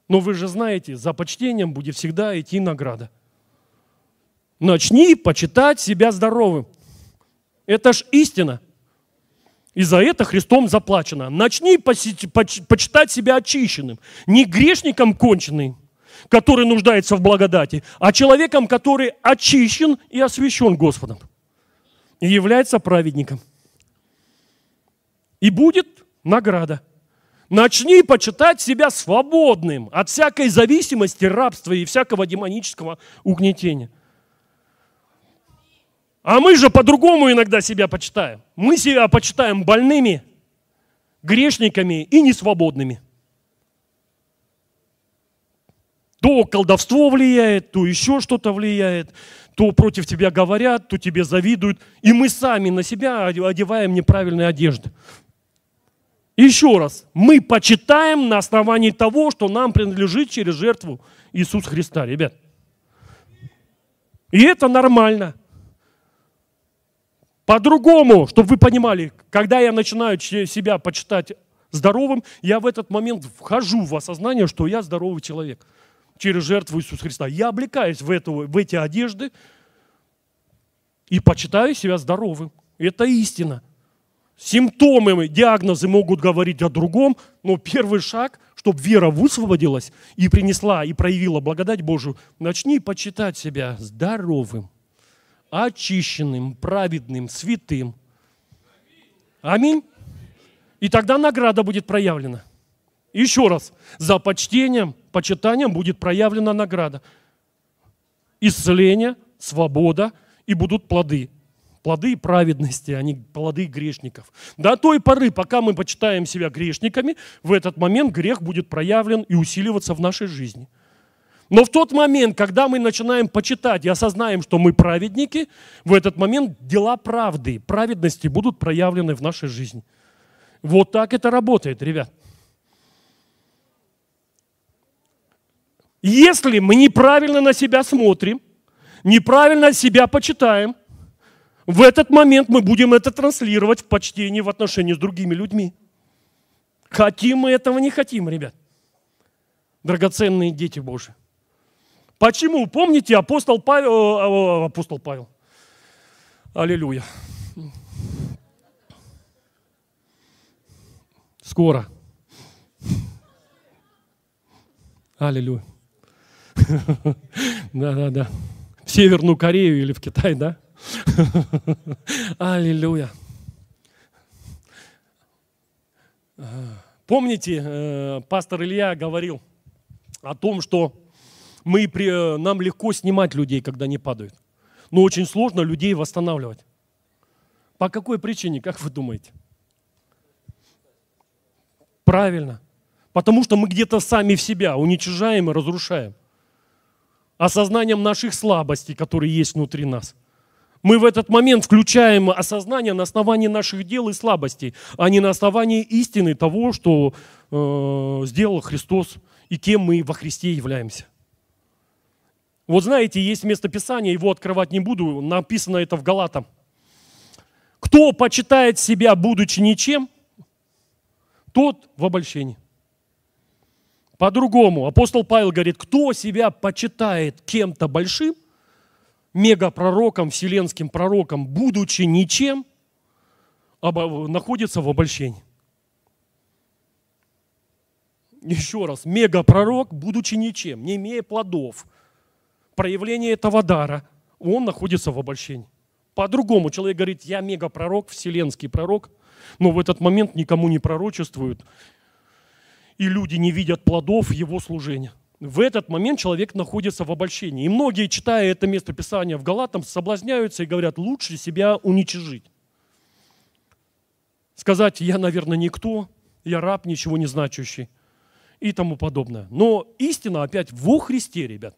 Но вы же знаете, за почтением будет всегда идти награда. Начни почитать себя здоровым. Это ж истина. И за это Христом заплачено. Начни почитать себя очищенным. Не грешником конченым, который нуждается в благодати, а человеком, который очищен и освящен Господом и является праведником. И будет награда. Начни почитать себя свободным от всякой зависимости, рабства и всякого демонического угнетения. А мы же по-другому иногда себя почитаем. Мы себя почитаем больными, грешниками и несвободными – То колдовство влияет, то еще что-то влияет, то против тебя говорят, то тебе завидуют. И мы сами на себя одеваем неправильные одежды. Еще раз, мы почитаем на основании того, что нам принадлежит через жертву Иисуса Христа, ребят. И это нормально. По-другому, чтобы вы понимали, когда я начинаю себя почитать здоровым, я в этот момент вхожу в осознание, что я здоровый человек – через жертву Иисуса Христа. Я облекаюсь в, эту, в эти одежды и почитаю себя здоровым. Это истина. Симптомы, диагнозы могут говорить о другом, но первый шаг, чтобы вера высвободилась и принесла, и проявила благодать Божию, начни почитать себя здоровым, очищенным, праведным, святым. Аминь. И тогда награда будет проявлена. Еще раз, за почтением, почитанием будет проявлена награда. Исцеление, свобода и будут плоды. Плоды праведности, а не плоды грешников. До той поры, пока мы почитаем себя грешниками, в этот момент грех будет проявлен и усиливаться в нашей жизни. Но в тот момент, когда мы начинаем почитать и осознаем, что мы праведники, в этот момент дела правды, праведности будут проявлены в нашей жизни. Вот так это работает, ребят. Если мы неправильно на себя смотрим, неправильно себя почитаем, в этот момент мы будем это транслировать в почтении в отношении с другими людьми. Хотим мы этого, не хотим, ребят. Драгоценные дети Божьи. Почему? Помните, апостол Павел, апостол Павел, аллилуйя. Скоро. Аллилуйя. Да-да-да. В Северную Корею или в Китай, да? Аллилуйя. Помните, э, пастор Илья говорил о том, что мы э, нам легко снимать людей, когда они падают. Но очень сложно людей восстанавливать. По какой причине, как вы думаете? Правильно. Потому что мы где-то сами в себя уничижаем и разрушаем осознанием наших слабостей, которые есть внутри нас. Мы в этот момент включаем осознание на основании наших дел и слабостей, а не на основании истины того, что э, сделал Христос и кем мы во Христе являемся. Вот знаете, есть местописание, его открывать не буду, написано это в Галатам. Кто почитает себя, будучи ничем, тот в обольщении. По-другому, апостол Павел говорит, кто себя почитает кем-то большим, мегапророком, вселенским пророком, будучи ничем, находится в обольщении. Еще раз, мегапророк, будучи ничем, не имея плодов, проявление этого дара, он находится в обольщении. По-другому человек говорит, я мегапророк, вселенский пророк, но в этот момент никому не пророчествуют, и люди не видят плодов его служения. В этот момент человек находится в обольщении. И многие, читая это место Писания в Галатам, соблазняются и говорят, лучше себя уничижить. Сказать, я, наверное, никто, я раб, ничего не значащий и тому подобное. Но истина опять во Христе, ребят.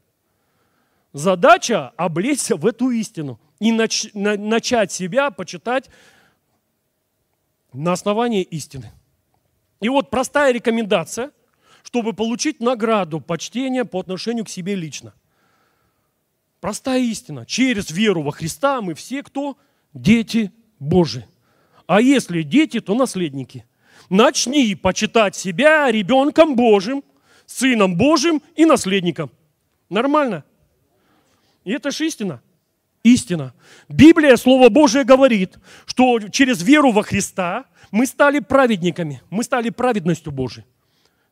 Задача облечься в эту истину и нач, на, начать себя почитать на основании истины. И вот простая рекомендация, чтобы получить награду почтения по отношению к себе лично. Простая истина. Через веру во Христа мы все кто? Дети Божии. А если дети, то наследники. Начни почитать себя ребенком Божьим, сыном Божьим и наследником. Нормально? И это же истина. Истина. Библия, Слово Божие говорит, что через веру во Христа мы стали праведниками, мы стали праведностью Божией.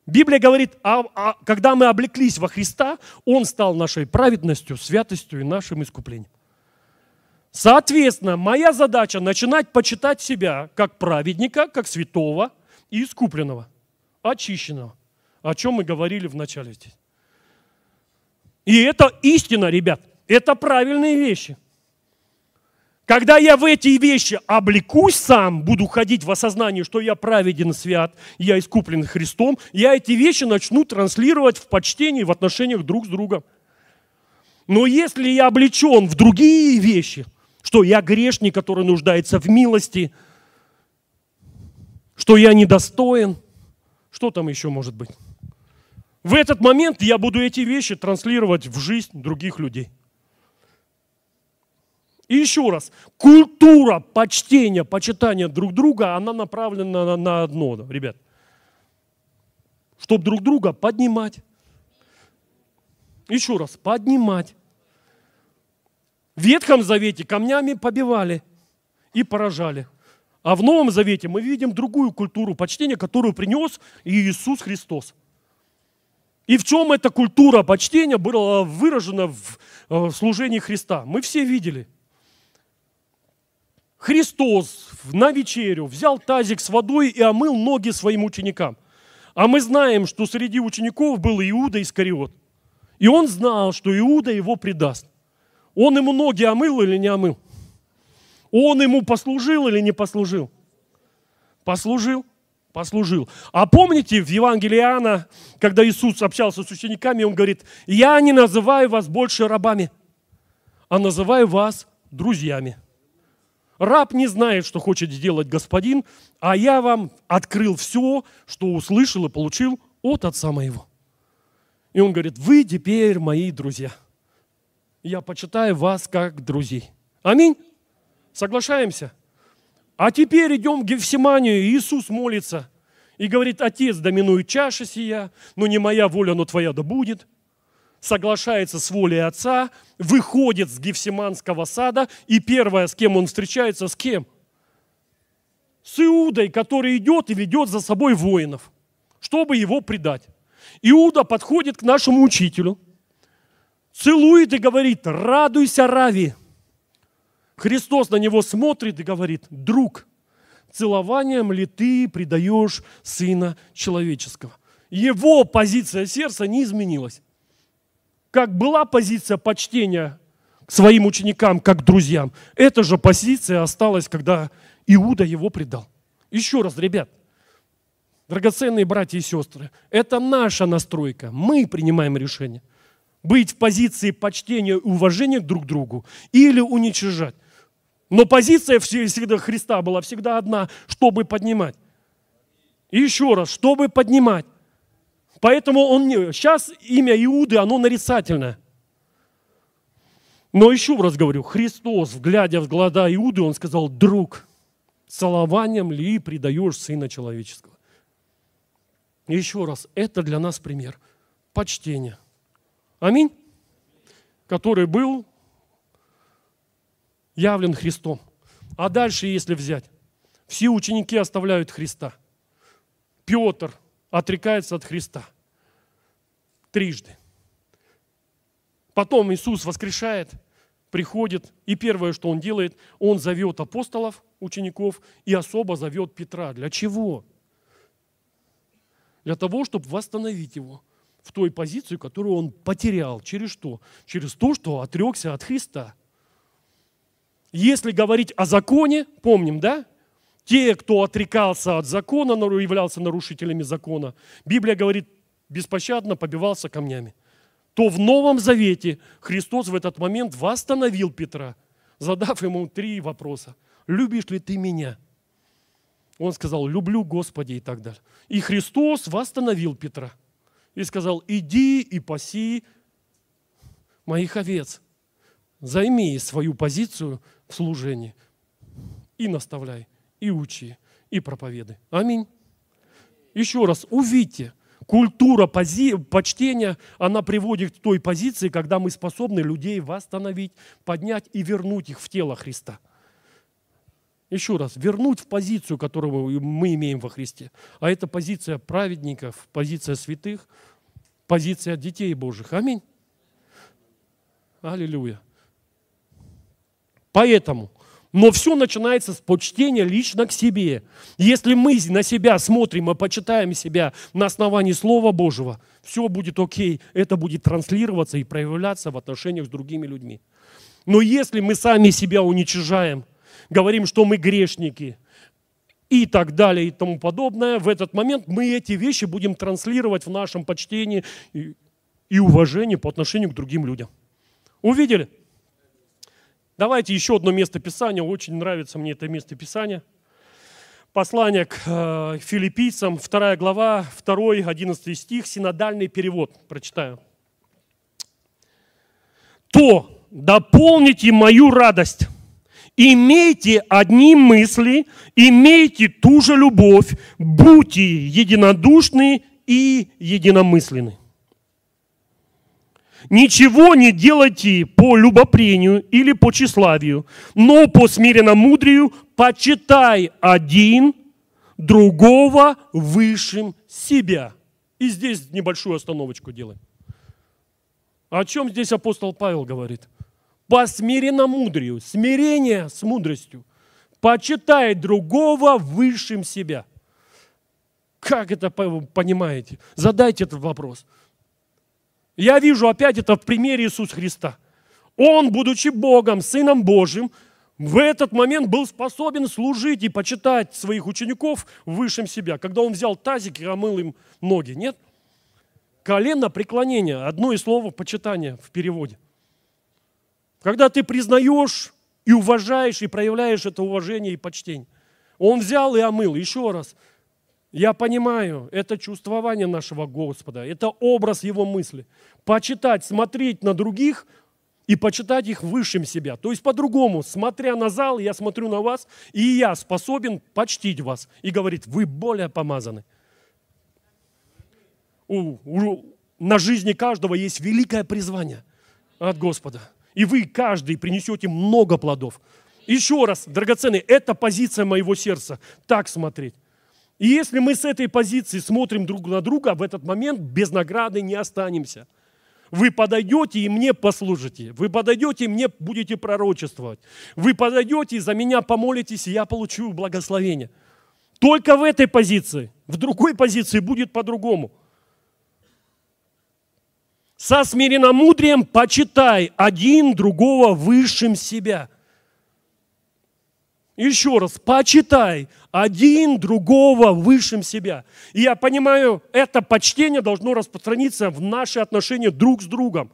Библия говорит, а, а, когда мы облеклись во Христа, Он стал нашей праведностью, святостью и нашим искуплением. Соответственно, моя задача начинать почитать себя как праведника, как святого и искупленного, очищенного, о чем мы говорили в начале здесь. И это истина, ребят. Это правильные вещи. Когда я в эти вещи облекусь сам, буду ходить в осознании, что я праведен, свят, я искуплен Христом, я эти вещи начну транслировать в почтении, в отношениях друг с другом. Но если я облечен в другие вещи, что я грешник, который нуждается в милости, что я недостоин, что там еще может быть? В этот момент я буду эти вещи транслировать в жизнь других людей. И еще раз, культура почтения, почитания друг друга, она направлена на, на одно, ребят. Чтобы друг друга поднимать. Еще раз, поднимать. В Ветхом Завете камнями побивали и поражали. А в Новом Завете мы видим другую культуру почтения, которую принес Иисус Христос. И в чем эта культура почтения была выражена в э, служении Христа? Мы все видели – Христос на вечерю взял тазик с водой и омыл ноги своим ученикам. А мы знаем, что среди учеников был Иуда Искариот. И он знал, что Иуда его предаст. Он ему ноги омыл или не омыл? Он ему послужил или не послужил? Послужил. Послужил. А помните в Евангелии Иоанна, когда Иисус общался с учениками, он говорит, я не называю вас больше рабами, а называю вас друзьями. Раб не знает, что хочет сделать господин, а я вам открыл все, что услышал и получил от отца моего. И он говорит, вы теперь мои друзья. Я почитаю вас как друзей. Аминь. Соглашаемся? А теперь идем в Гефсиманию. Иисус молится и говорит, Отец, доминует чаша сия, но не моя воля, но твоя да будет соглашается с волей отца, выходит с Гефсиманского сада, и первое, с кем он встречается, с кем? С Иудой, который идет и ведет за собой воинов, чтобы его предать. Иуда подходит к нашему учителю, целует и говорит, радуйся, Рави. Христос на него смотрит и говорит, друг, целованием ли ты предаешь Сына Человеческого? Его позиция сердца не изменилась как была позиция почтения к своим ученикам, как к друзьям, эта же позиция осталась, когда Иуда его предал. Еще раз, ребят, драгоценные братья и сестры, это наша настройка. Мы принимаем решение. Быть в позиции почтения и уважения друг к другу или уничижать. Но позиция всегда Христа была всегда одна, чтобы поднимать. И еще раз, чтобы поднимать. Поэтому он сейчас имя Иуды, оно нарицательное. Но еще раз говорю, Христос, глядя в глаза Иуды, он сказал, друг, целованием ли предаешь Сына Человеческого? Еще раз, это для нас пример почтения. Аминь. Который был явлен Христом. А дальше, если взять, все ученики оставляют Христа. Петр отрекается от Христа трижды. Потом Иисус воскрешает, приходит, и первое, что Он делает, Он зовет апостолов, учеников, и особо зовет Петра. Для чего? Для того, чтобы восстановить его в той позиции, которую он потерял. Через что? Через то, что отрекся от Христа. Если говорить о законе, помним, да? Те, кто отрекался от закона, являлся нарушителями закона, Библия говорит, беспощадно побивался камнями. То в Новом Завете Христос в этот момент восстановил Петра, задав ему три вопроса. «Любишь ли ты меня?» Он сказал, «Люблю Господи» и так далее. И Христос восстановил Петра и сказал, «Иди и паси моих овец, займи свою позицию в служении и наставляй, и учи, и проповеды. Аминь. Еще раз, увидьте, культура пози, почтения, она приводит к той позиции, когда мы способны людей восстановить, поднять и вернуть их в тело Христа. Еще раз, вернуть в позицию, которую мы имеем во Христе. А это позиция праведников, позиция святых, позиция детей Божьих. Аминь. Аллилуйя. Поэтому, но все начинается с почтения лично к себе. Если мы на себя смотрим и почитаем себя на основании Слова Божьего, все будет окей, это будет транслироваться и проявляться в отношениях с другими людьми. Но если мы сами себя уничижаем, говорим, что мы грешники и так далее и тому подобное, в этот момент мы эти вещи будем транслировать в нашем почтении и, уважении по отношению к другим людям. Увидели? Давайте еще одно место Писания. Очень нравится мне это место Писания. Послание к э, филиппийцам, 2 глава, 2, 11 стих, синодальный перевод. Прочитаю. «То дополните мою радость, имейте одни мысли, имейте ту же любовь, будьте единодушны и единомысленны. Ничего не делайте по любопрению или по тщеславию, но по смиренномудрию почитай один другого высшим себя. И здесь небольшую остановочку делаем. О чем здесь апостол Павел говорит? По смиренномудрию, смирение с мудростью. Почитай другого высшим себя. Как это понимаете? Задайте этот вопрос. Я вижу опять это в примере Иисуса Христа. Он, будучи Богом, Сыном Божьим, в этот момент был способен служить и почитать своих учеников высшим себя. Когда он взял тазик и омыл им ноги. Нет? Колено преклонение. Одно из слов почитания в переводе. Когда ты признаешь и уважаешь, и проявляешь это уважение и почтение. Он взял и омыл. Еще раз. Я понимаю, это чувствование нашего Господа, это образ Его мысли. Почитать, смотреть на других и почитать их высшим себя. То есть по-другому, смотря на зал, я смотрю на вас, и я способен почтить вас. И говорит, вы более помазаны. У, у, на жизни каждого есть великое призвание от Господа. И вы, каждый, принесете много плодов. Еще раз, драгоценный, это позиция моего сердца. Так смотреть. И если мы с этой позиции смотрим друг на друга, в этот момент без награды не останемся. Вы подойдете и мне послужите. Вы подойдете и мне будете пророчествовать. Вы подойдете и за меня помолитесь, и я получу благословение. Только в этой позиции. В другой позиции будет по-другому. Со смиренномудрием почитай один другого высшим себя – еще раз, почитай один другого высшим себя. И я понимаю, это почтение должно распространиться в наши отношения друг с другом.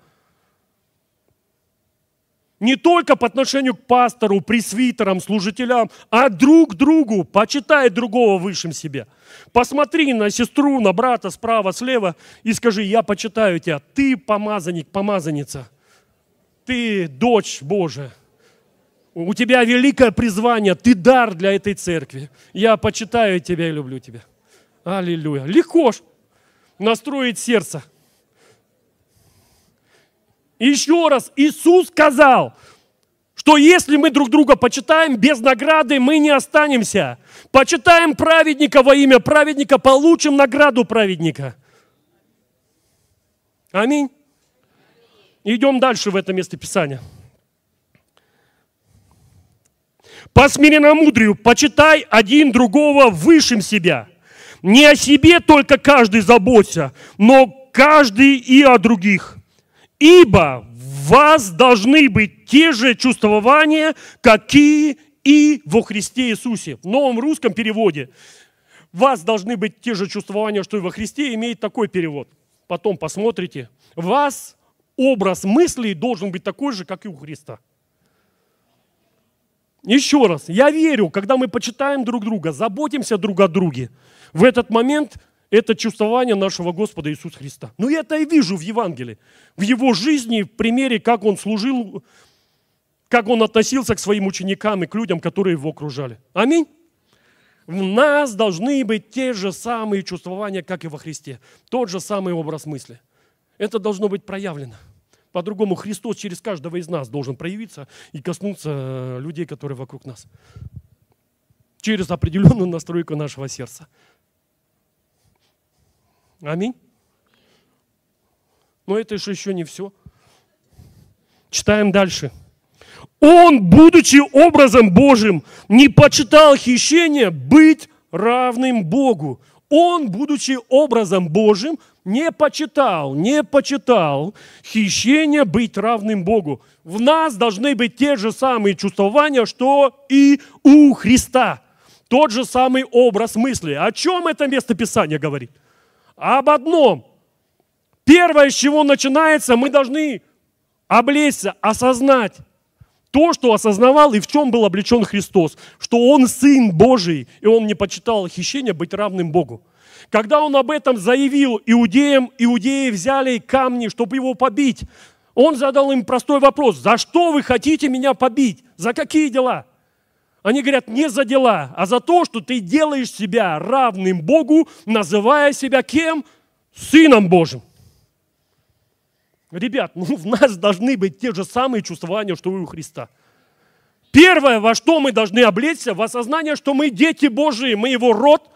Не только по отношению к пастору, пресвитерам, служителям, а друг другу. Почитай другого высшим себя. Посмотри на сестру, на брата справа, слева и скажи, я почитаю тебя. Ты помазанник, помазанница. Ты дочь Божия. У тебя великое призвание, ты дар для этой церкви. Я почитаю тебя и люблю тебя. Аллилуйя. Легко ж настроить сердце. Еще раз, Иисус сказал, что если мы друг друга почитаем, без награды мы не останемся. Почитаем праведника во имя праведника, получим награду праведника. Аминь. Идем дальше в это место Писания. По смиренномудрию почитай один другого высшим себя. Не о себе только каждый заботься, но каждый и о других. Ибо в вас должны быть те же чувствования, какие и во Христе Иисусе. В новом русском переводе в вас должны быть те же чувствования, что и во Христе, имеет такой перевод. Потом посмотрите. В вас образ мыслей должен быть такой же, как и у Христа. Еще раз, я верю, когда мы почитаем друг друга, заботимся друг о друге, в этот момент это чувствование нашего Господа Иисуса Христа. Но я это и вижу в Евангелии, в его жизни, в примере, как он служил, как он относился к своим ученикам и к людям, которые его окружали. Аминь. В нас должны быть те же самые чувствования, как и во Христе. Тот же самый образ мысли. Это должно быть проявлено. По-другому Христос через каждого из нас должен проявиться и коснуться э, людей, которые вокруг нас. Через определенную настройку нашего сердца. Аминь. Но это же еще не все. Читаем дальше. Он, будучи образом Божьим, не почитал хищение быть равным Богу. Он, будучи образом Божьим, не почитал, не почитал хищение быть равным Богу. В нас должны быть те же самые чувствования, что и у Христа. Тот же самый образ мысли. О чем это место Писания говорит? об одном. Первое, с чего начинается, мы должны облечься, осознать то, что осознавал и в чем был облечен Христос, что Он Сын Божий, и Он не почитал хищение быть равным Богу. Когда Он об этом заявил иудеям, иудеи взяли камни, чтобы его побить. Он задал им простой вопрос, за что вы хотите меня побить? За какие дела? Они говорят, не за дела, а за то, что ты делаешь себя равным Богу, называя себя кем? Сыном Божьим. Ребят, ну в нас должны быть те же самые чувствования, что и у Христа. Первое, во что мы должны облечься, в осознание, что мы дети Божии, мы Его род,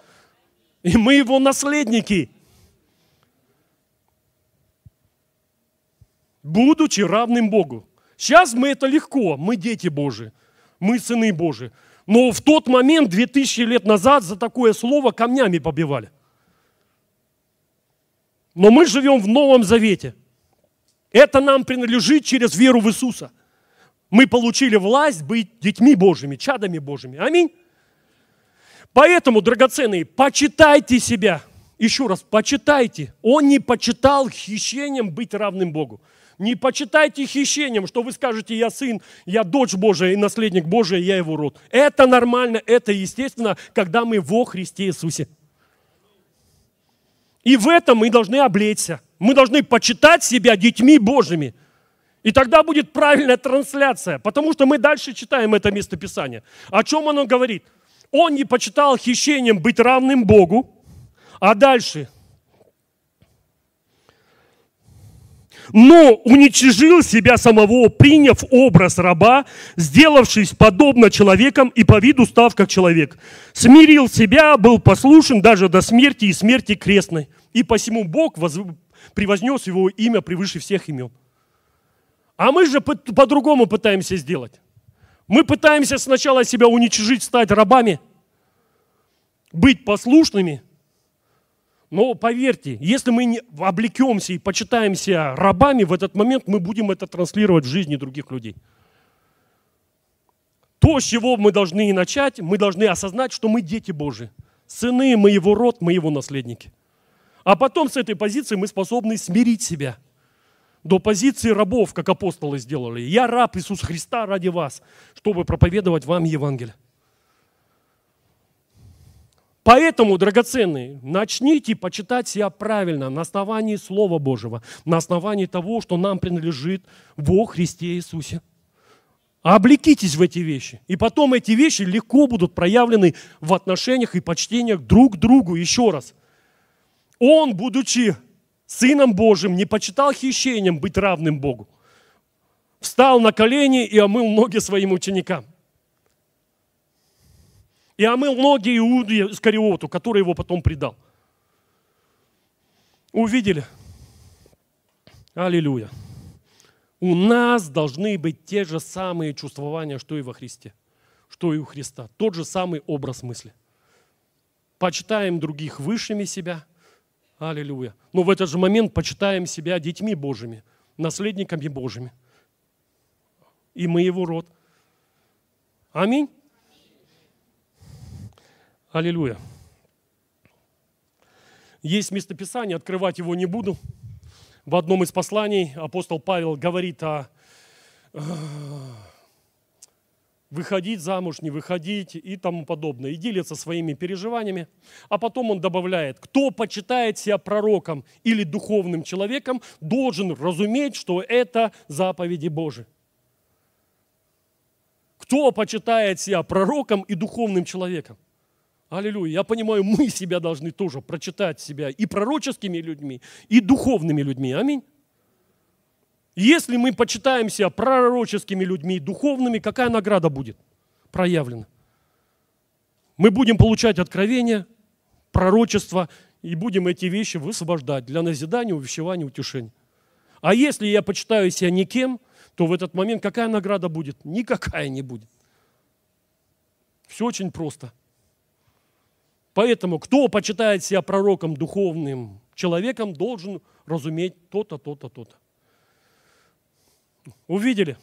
и мы Его наследники. Будучи равным Богу. Сейчас мы это легко, мы дети Божии мы сыны Божии. Но в тот момент, 2000 лет назад, за такое слово камнями побивали. Но мы живем в Новом Завете. Это нам принадлежит через веру в Иисуса. Мы получили власть быть детьми Божьими, чадами Божьими. Аминь. Поэтому, драгоценные, почитайте себя. Еще раз, почитайте. Он не почитал хищением быть равным Богу. Не почитайте хищением, что вы скажете, я сын, я дочь Божия и наследник Божий, я его род. Это нормально, это естественно, когда мы во Христе Иисусе. И в этом мы должны облечься. Мы должны почитать себя детьми Божьими. И тогда будет правильная трансляция, потому что мы дальше читаем это местописание. О чем оно говорит? Он не почитал хищением быть равным Богу, а дальше – но уничижил себя самого, приняв образ раба, сделавшись подобно человеком и по виду став как человек. Смирил себя, был послушен даже до смерти и смерти крестной. И посему Бог воз... превознес его имя превыше всех имен. А мы же по-другому пытаемся сделать. Мы пытаемся сначала себя уничижить, стать рабами, быть послушными – но поверьте, если мы не облекемся и почитаемся рабами, в этот момент мы будем это транслировать в жизни других людей. То, с чего мы должны и начать, мы должны осознать, что мы дети Божии. Сыны, мы его род, мы его наследники. А потом с этой позиции мы способны смирить себя. До позиции рабов, как апостолы сделали. Я раб Иисуса Христа ради вас, чтобы проповедовать вам Евангелие. Поэтому, драгоценные, начните почитать себя правильно на основании Слова Божьего, на основании того, что нам принадлежит во Христе Иисусе. Облекитесь в эти вещи. И потом эти вещи легко будут проявлены в отношениях и почтениях друг к другу. Еще раз. Он, будучи Сыном Божьим, не почитал хищением быть равным Богу. Встал на колени и омыл ноги своим ученикам. И омыл ноги Иуде Искариоту, который его потом предал. Увидели? Аллилуйя. У нас должны быть те же самые чувствования, что и во Христе, что и у Христа. Тот же самый образ мысли. Почитаем других высшими себя – Аллилуйя. Но в этот же момент почитаем себя детьми Божьими, наследниками Божьими. И мы его род. Аминь. Аллилуйя. Есть местописание, открывать его не буду. В одном из посланий апостол Павел говорит о выходить замуж, не выходить и тому подобное. И делится своими переживаниями. А потом он добавляет, кто почитает себя пророком или духовным человеком, должен разуметь, что это заповеди Божии. Кто почитает себя пророком и духовным человеком? Аллилуйя. Я понимаю, мы себя должны тоже прочитать себя и пророческими людьми, и духовными людьми. Аминь. Если мы почитаемся пророческими людьми, духовными, какая награда будет проявлена? Мы будем получать откровения, пророчество, и будем эти вещи высвобождать для назидания, увещевания, утешения. А если я почитаю себя никем, то в этот момент какая награда будет? Никакая не будет. Все очень просто. Поэтому, кто почитает себя пророком, духовным человеком, должен разуметь то-то, то-то, то-то. Увидели?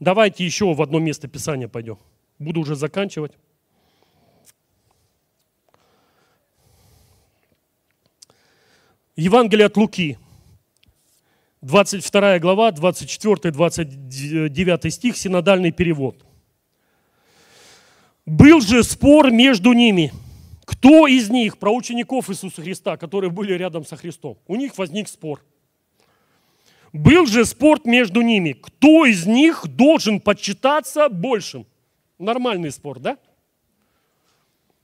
Давайте еще в одно место Писания пойдем. Буду уже заканчивать. Евангелие от Луки, 22 глава, 24-29 стих, синодальный перевод. «Был же спор между ними, кто из них, про учеников Иисуса Христа, которые были рядом со Христом, у них возник спор – был же спорт между ними. Кто из них должен почитаться большим? Нормальный спор, да?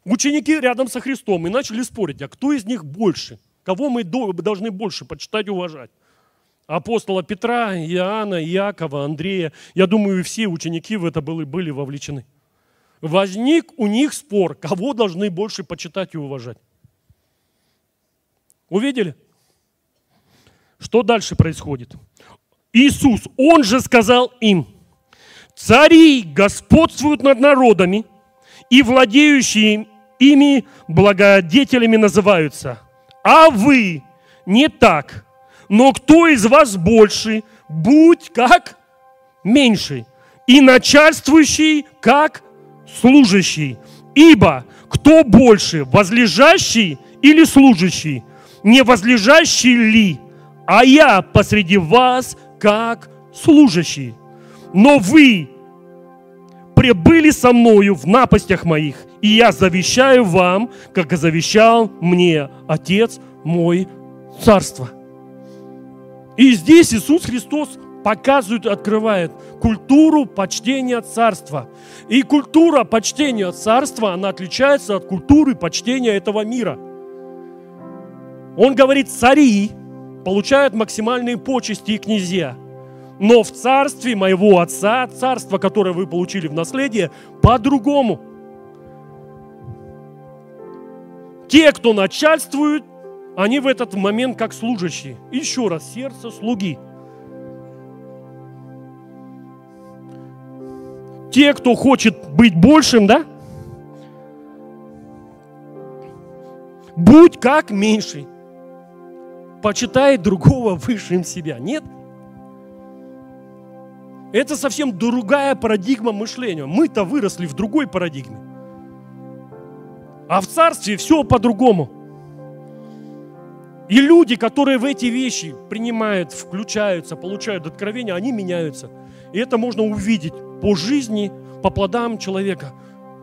Ученики рядом со Христом и начали спорить, а кто из них больше? Кого мы должны больше почитать и уважать? Апостола Петра, Иоанна, Иакова, Андрея. Я думаю, все ученики в это были, были вовлечены. Возник у них спор, кого должны больше почитать и уважать. Увидели? Что дальше происходит? Иисус, Он же сказал им, цари господствуют над народами, и владеющие ими благодетелями называются. А вы не так. Но кто из вас больше, будь как меньший, и начальствующий как служащий. Ибо кто больше, возлежащий или служащий? Не возлежащий ли? А я посреди вас как служащий. Но вы прибыли со мною в напастях моих, и я завещаю вам, как и завещал мне Отец мой царство. И здесь Иисус Христос показывает, открывает культуру почтения царства. И культура почтения царства, она отличается от культуры почтения этого мира. Он говорит, цари, получают максимальные почести и князья. Но в царстве моего отца, царство, которое вы получили в наследие, по-другому. Те, кто начальствуют, они в этот момент как служащие. Еще раз, сердце слуги. Те, кто хочет быть большим, да? Будь как меньший почитает другого выше себя. Нет. Это совсем другая парадигма мышления. Мы-то выросли в другой парадигме. А в царстве все по-другому. И люди, которые в эти вещи принимают, включаются, получают откровения, они меняются. И это можно увидеть по жизни, по плодам человека,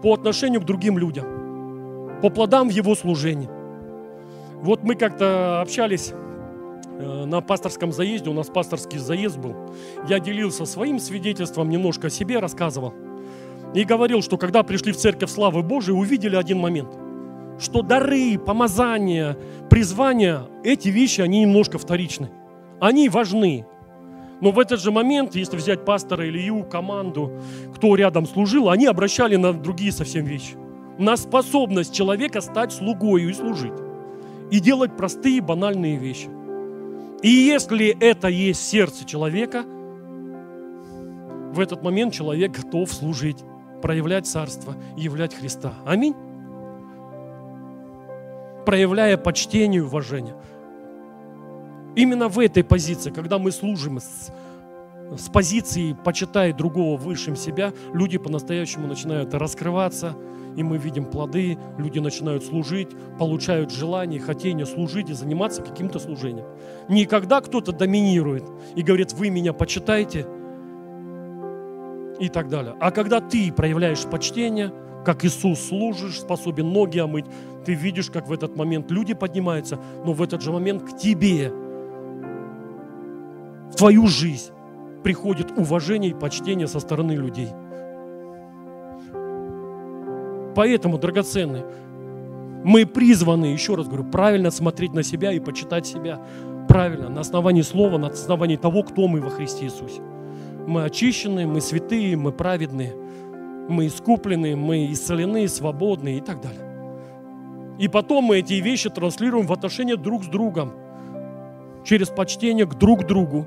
по отношению к другим людям, по плодам в его служении. Вот мы как-то общались на пасторском заезде, у нас пасторский заезд был. Я делился своим свидетельством, немножко о себе рассказывал. И говорил, что когда пришли в церковь славы Божией, увидели один момент – что дары, помазания, призвания, эти вещи, они немножко вторичны. Они важны. Но в этот же момент, если взять пастора Илью, команду, кто рядом служил, они обращали на другие совсем вещи. На способность человека стать слугой и служить. И делать простые, банальные вещи. И если это есть сердце человека, в этот момент человек готов служить, проявлять царство, являть Христа. Аминь проявляя почтение и уважение. Именно в этой позиции, когда мы служим с, с позиции почитая другого высшим себя, люди по-настоящему начинают раскрываться, и мы видим плоды, люди начинают служить, получают желание, хотение служить и заниматься каким-то служением. Не когда кто-то доминирует и говорит, вы меня почитайте и так далее. А когда ты проявляешь почтение, как Иисус служишь, способен ноги омыть, ты видишь, как в этот момент люди поднимаются, но в этот же момент к тебе, в твою жизнь приходит уважение и почтение со стороны людей. Поэтому, драгоценные, мы призваны, еще раз говорю, правильно смотреть на себя и почитать себя правильно, на основании слова, на основании того, кто мы во Христе Иисусе. Мы очищенные, мы святые, мы праведные, мы искуплены, мы исцелены, свободны и так далее. И потом мы эти вещи транслируем в отношения друг с другом, через почтение к друг другу.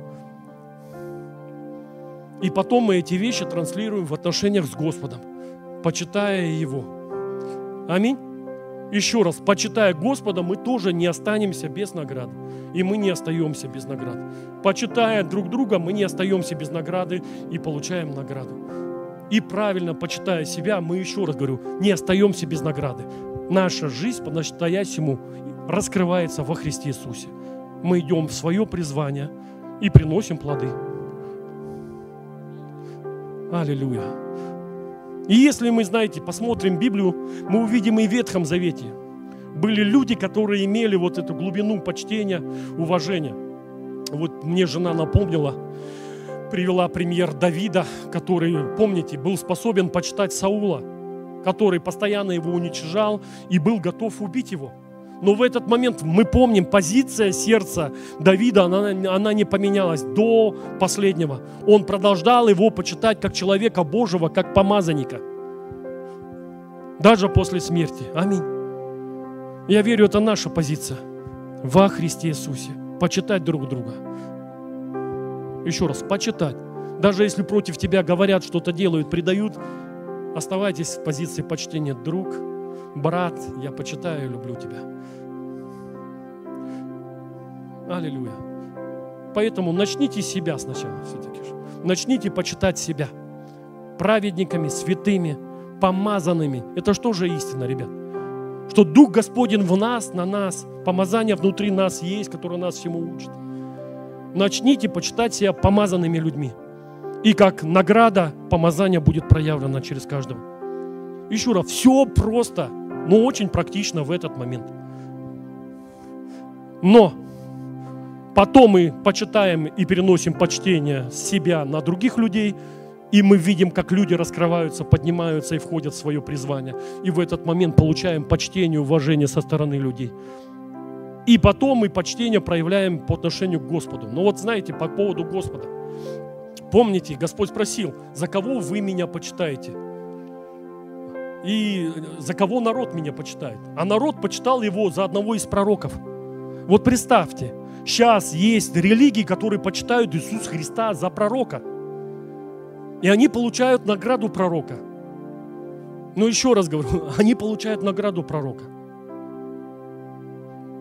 И потом мы эти вещи транслируем в отношениях с Господом, почитая Его. Аминь. Еще раз, почитая Господа, мы тоже не останемся без награды. И мы не остаемся без награды. Почитая друг друга, мы не остаемся без награды и получаем награду. И правильно почитая себя, мы еще раз говорю, не остаемся без награды наша жизнь по-настоящему раскрывается во Христе Иисусе. Мы идем в свое призвание и приносим плоды. Аллилуйя. И если мы, знаете, посмотрим Библию, мы увидим и в Ветхом Завете. Были люди, которые имели вот эту глубину почтения, уважения. Вот мне жена напомнила, привела пример Давида, который, помните, был способен почитать Саула – который постоянно его уничижал и был готов убить его. Но в этот момент мы помним, позиция сердца Давида, она, она не поменялась до последнего. Он продолжал его почитать как человека Божьего, как помазанника. Даже после смерти. Аминь. Я верю, это наша позиция во Христе Иисусе. Почитать друг друга. Еще раз, почитать. Даже если против тебя говорят, что-то делают, предают, Оставайтесь в позиции почтения друг, брат, я почитаю и люблю тебя. Аллилуйя. Поэтому начните себя сначала все-таки. Начните почитать себя праведниками, святыми, помазанными. Это что же истина, ребят? Что Дух Господень в нас, на нас, помазание внутри нас есть, которое нас всему учит. Начните почитать себя помазанными людьми. И как награда помазание будет проявлено через каждого. Еще раз, все просто, но очень практично в этот момент. Но потом мы почитаем и переносим почтение себя на других людей, и мы видим, как люди раскрываются, поднимаются и входят в свое призвание. И в этот момент получаем почтение, уважение со стороны людей. И потом мы почтение проявляем по отношению к Господу. Но вот знаете, по поводу Господа – Помните, Господь спросил, за кого вы меня почитаете? И за кого народ меня почитает? А народ почитал его за одного из пророков. Вот представьте, сейчас есть религии, которые почитают Иисуса Христа за пророка. И они получают награду пророка. Но еще раз говорю, они получают награду пророка.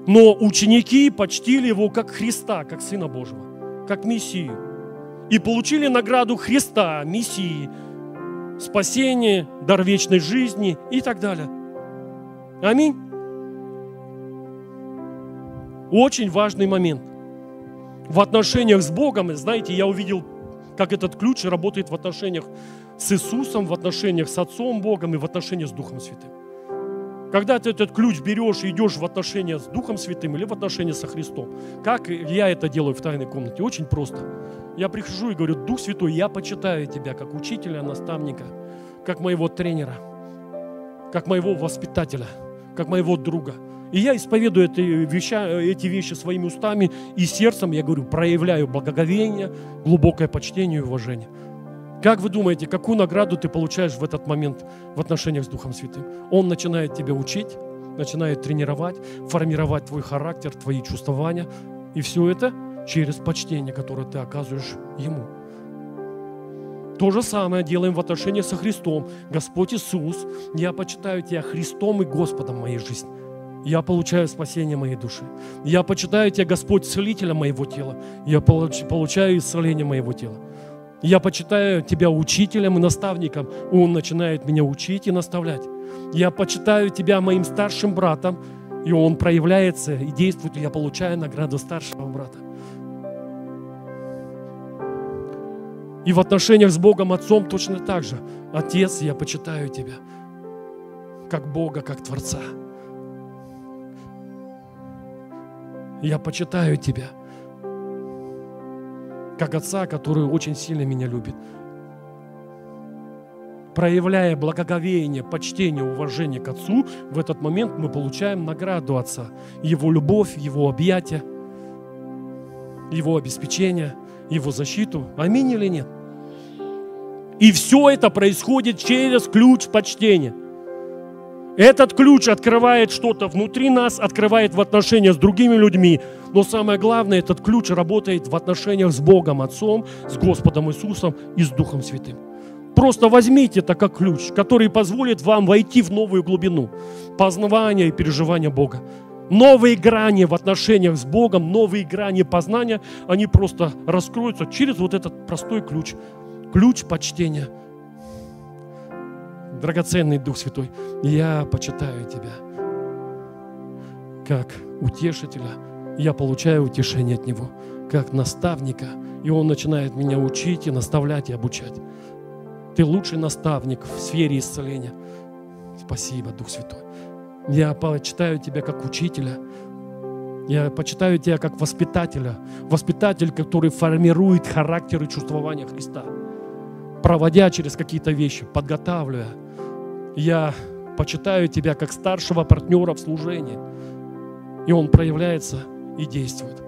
Но ученики почтили его как Христа, как Сына Божьего, как Мессию и получили награду Христа, Мессии, спасение, дар вечной жизни и так далее. Аминь. Очень важный момент. В отношениях с Богом, знаете, я увидел, как этот ключ работает в отношениях с Иисусом, в отношениях с Отцом Богом и в отношениях с Духом Святым. Когда ты этот ключ берешь и идешь в отношения с Духом Святым или в отношения со Христом, как я это делаю в тайной комнате? Очень просто. Я прихожу и говорю, Дух Святой, я почитаю Тебя как учителя, наставника, как моего тренера, как моего воспитателя, как моего друга. И я исповедую эти вещи, эти вещи своими устами и сердцем, я говорю, проявляю благоговение, глубокое почтение и уважение. Как вы думаете, какую награду ты получаешь в этот момент в отношениях с Духом Святым? Он начинает тебя учить, начинает тренировать, формировать твой характер, твои чувствования. И все это через почтение, которое ты оказываешь Ему. То же самое делаем в отношениях со Христом. Господь Иисус, я почитаю Тебя Христом и Господом моей жизни. Я получаю спасение моей души. Я почитаю Тебя, Господь, целителем моего тела. Я получаю исцеление моего тела. Я почитаю Тебя учителем и наставником. Он начинает меня учить и наставлять. Я почитаю Тебя моим старшим братом, и он проявляется и действует, и я получаю награду старшего брата. И в отношениях с Богом Отцом точно так же. Отец, я почитаю Тебя, как Бога, как Творца. Я почитаю Тебя – как отца, который очень сильно меня любит. Проявляя благоговение, почтение, уважение к отцу, в этот момент мы получаем награду отца. Его любовь, его объятия, его обеспечение, его защиту. Аминь или нет? И все это происходит через ключ почтения – этот ключ открывает что-то внутри нас, открывает в отношениях с другими людьми. Но самое главное, этот ключ работает в отношениях с Богом Отцом, с Господом Иисусом и с Духом Святым. Просто возьмите это как ключ, который позволит вам войти в новую глубину познавания и переживания Бога. Новые грани в отношениях с Богом, новые грани познания, они просто раскроются через вот этот простой ключ. Ключ почтения – драгоценный Дух Святой, я почитаю Тебя как утешителя. Я получаю утешение от Него, как наставника. И Он начинает меня учить и наставлять и обучать. Ты лучший наставник в сфере исцеления. Спасибо, Дух Святой. Я почитаю Тебя как учителя. Я почитаю Тебя как воспитателя. Воспитатель, который формирует характер и чувствование Христа. Проводя через какие-то вещи, подготавливая – я почитаю тебя как старшего партнера в служении. И он проявляется и действует.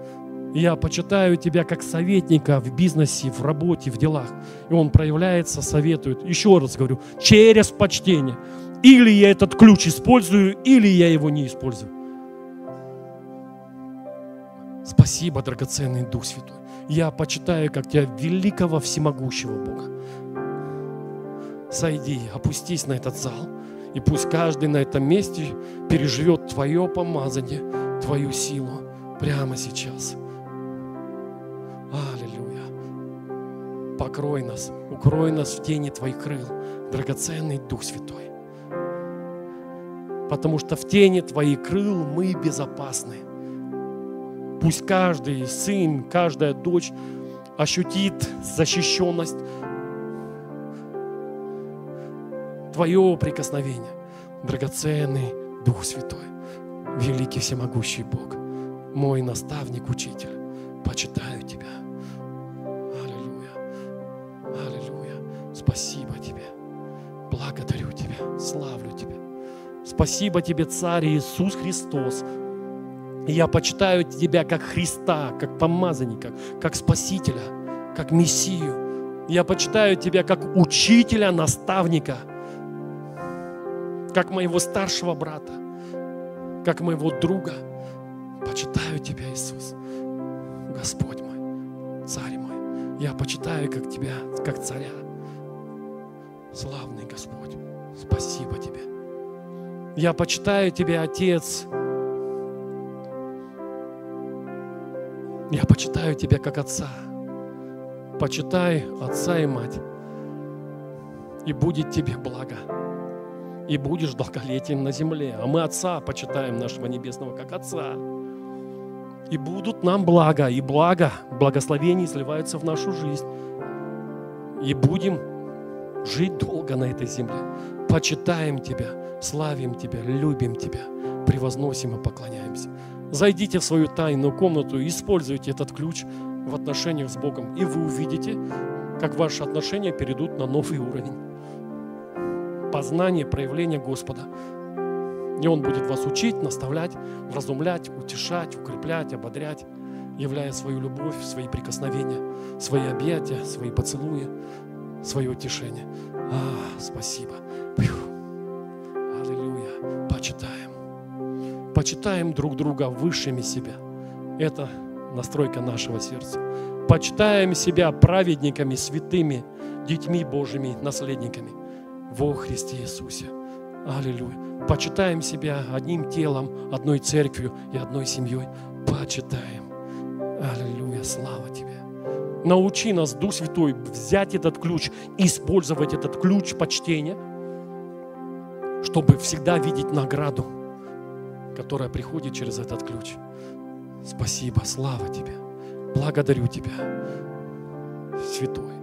Я почитаю тебя как советника в бизнесе, в работе, в делах. И он проявляется, советует. Еще раз говорю, через почтение. Или я этот ключ использую, или я его не использую. Спасибо, драгоценный Дух Святой. Я почитаю, как тебя великого всемогущего Бога сойди, опустись на этот зал. И пусть каждый на этом месте переживет Твое помазание, Твою силу прямо сейчас. Аллилуйя. Покрой нас, укрой нас в тени Твоих крыл, драгоценный Дух Святой. Потому что в тени Твоих крыл мы безопасны. Пусть каждый сын, каждая дочь ощутит защищенность Твое прикосновение, драгоценный Дух Святой, великий всемогущий Бог, мой наставник, учитель, почитаю Тебя. Аллилуйя, аллилуйя. Спасибо Тебе, благодарю Тебя, славлю Тебя. Спасибо Тебе, Царь Иисус Христос. Я почитаю Тебя как Христа, как помазанника, как Спасителя, как Мессию. Я почитаю Тебя как учителя, наставника – как моего старшего брата, как моего друга. Почитаю Тебя, Иисус, Господь мой, Царь мой. Я почитаю как Тебя, как Царя. Славный Господь, спасибо Тебе. Я почитаю Тебя, Отец. Я почитаю Тебя как Отца. Почитай Отца и Мать, и будет Тебе благо и будешь долголетием на земле. А мы Отца почитаем нашего Небесного как Отца. И будут нам блага, и благо, благословения сливаются в нашу жизнь. И будем жить долго на этой земле. Почитаем Тебя, славим Тебя, любим Тебя, превозносим и поклоняемся. Зайдите в свою тайную комнату и используйте этот ключ в отношениях с Богом. И вы увидите, как ваши отношения перейдут на новый уровень. Познание, проявление Господа. И Он будет вас учить, наставлять, вразумлять, утешать, укреплять, ободрять, являя свою любовь, свои прикосновения, свои объятия, свои поцелуи, свое утешение. А, спасибо. Пью. Аллилуйя. Почитаем. Почитаем друг друга высшими себя. Это настройка нашего сердца. Почитаем себя праведниками, святыми, детьми Божьими, наследниками во Христе Иисусе. Аллилуйя. Почитаем себя одним телом, одной церковью и одной семьей. Почитаем. Аллилуйя. Слава Тебе. Научи нас, Дух Святой, взять этот ключ, использовать этот ключ почтения, чтобы всегда видеть награду, которая приходит через этот ключ. Спасибо, слава Тебе. Благодарю Тебя, Святой.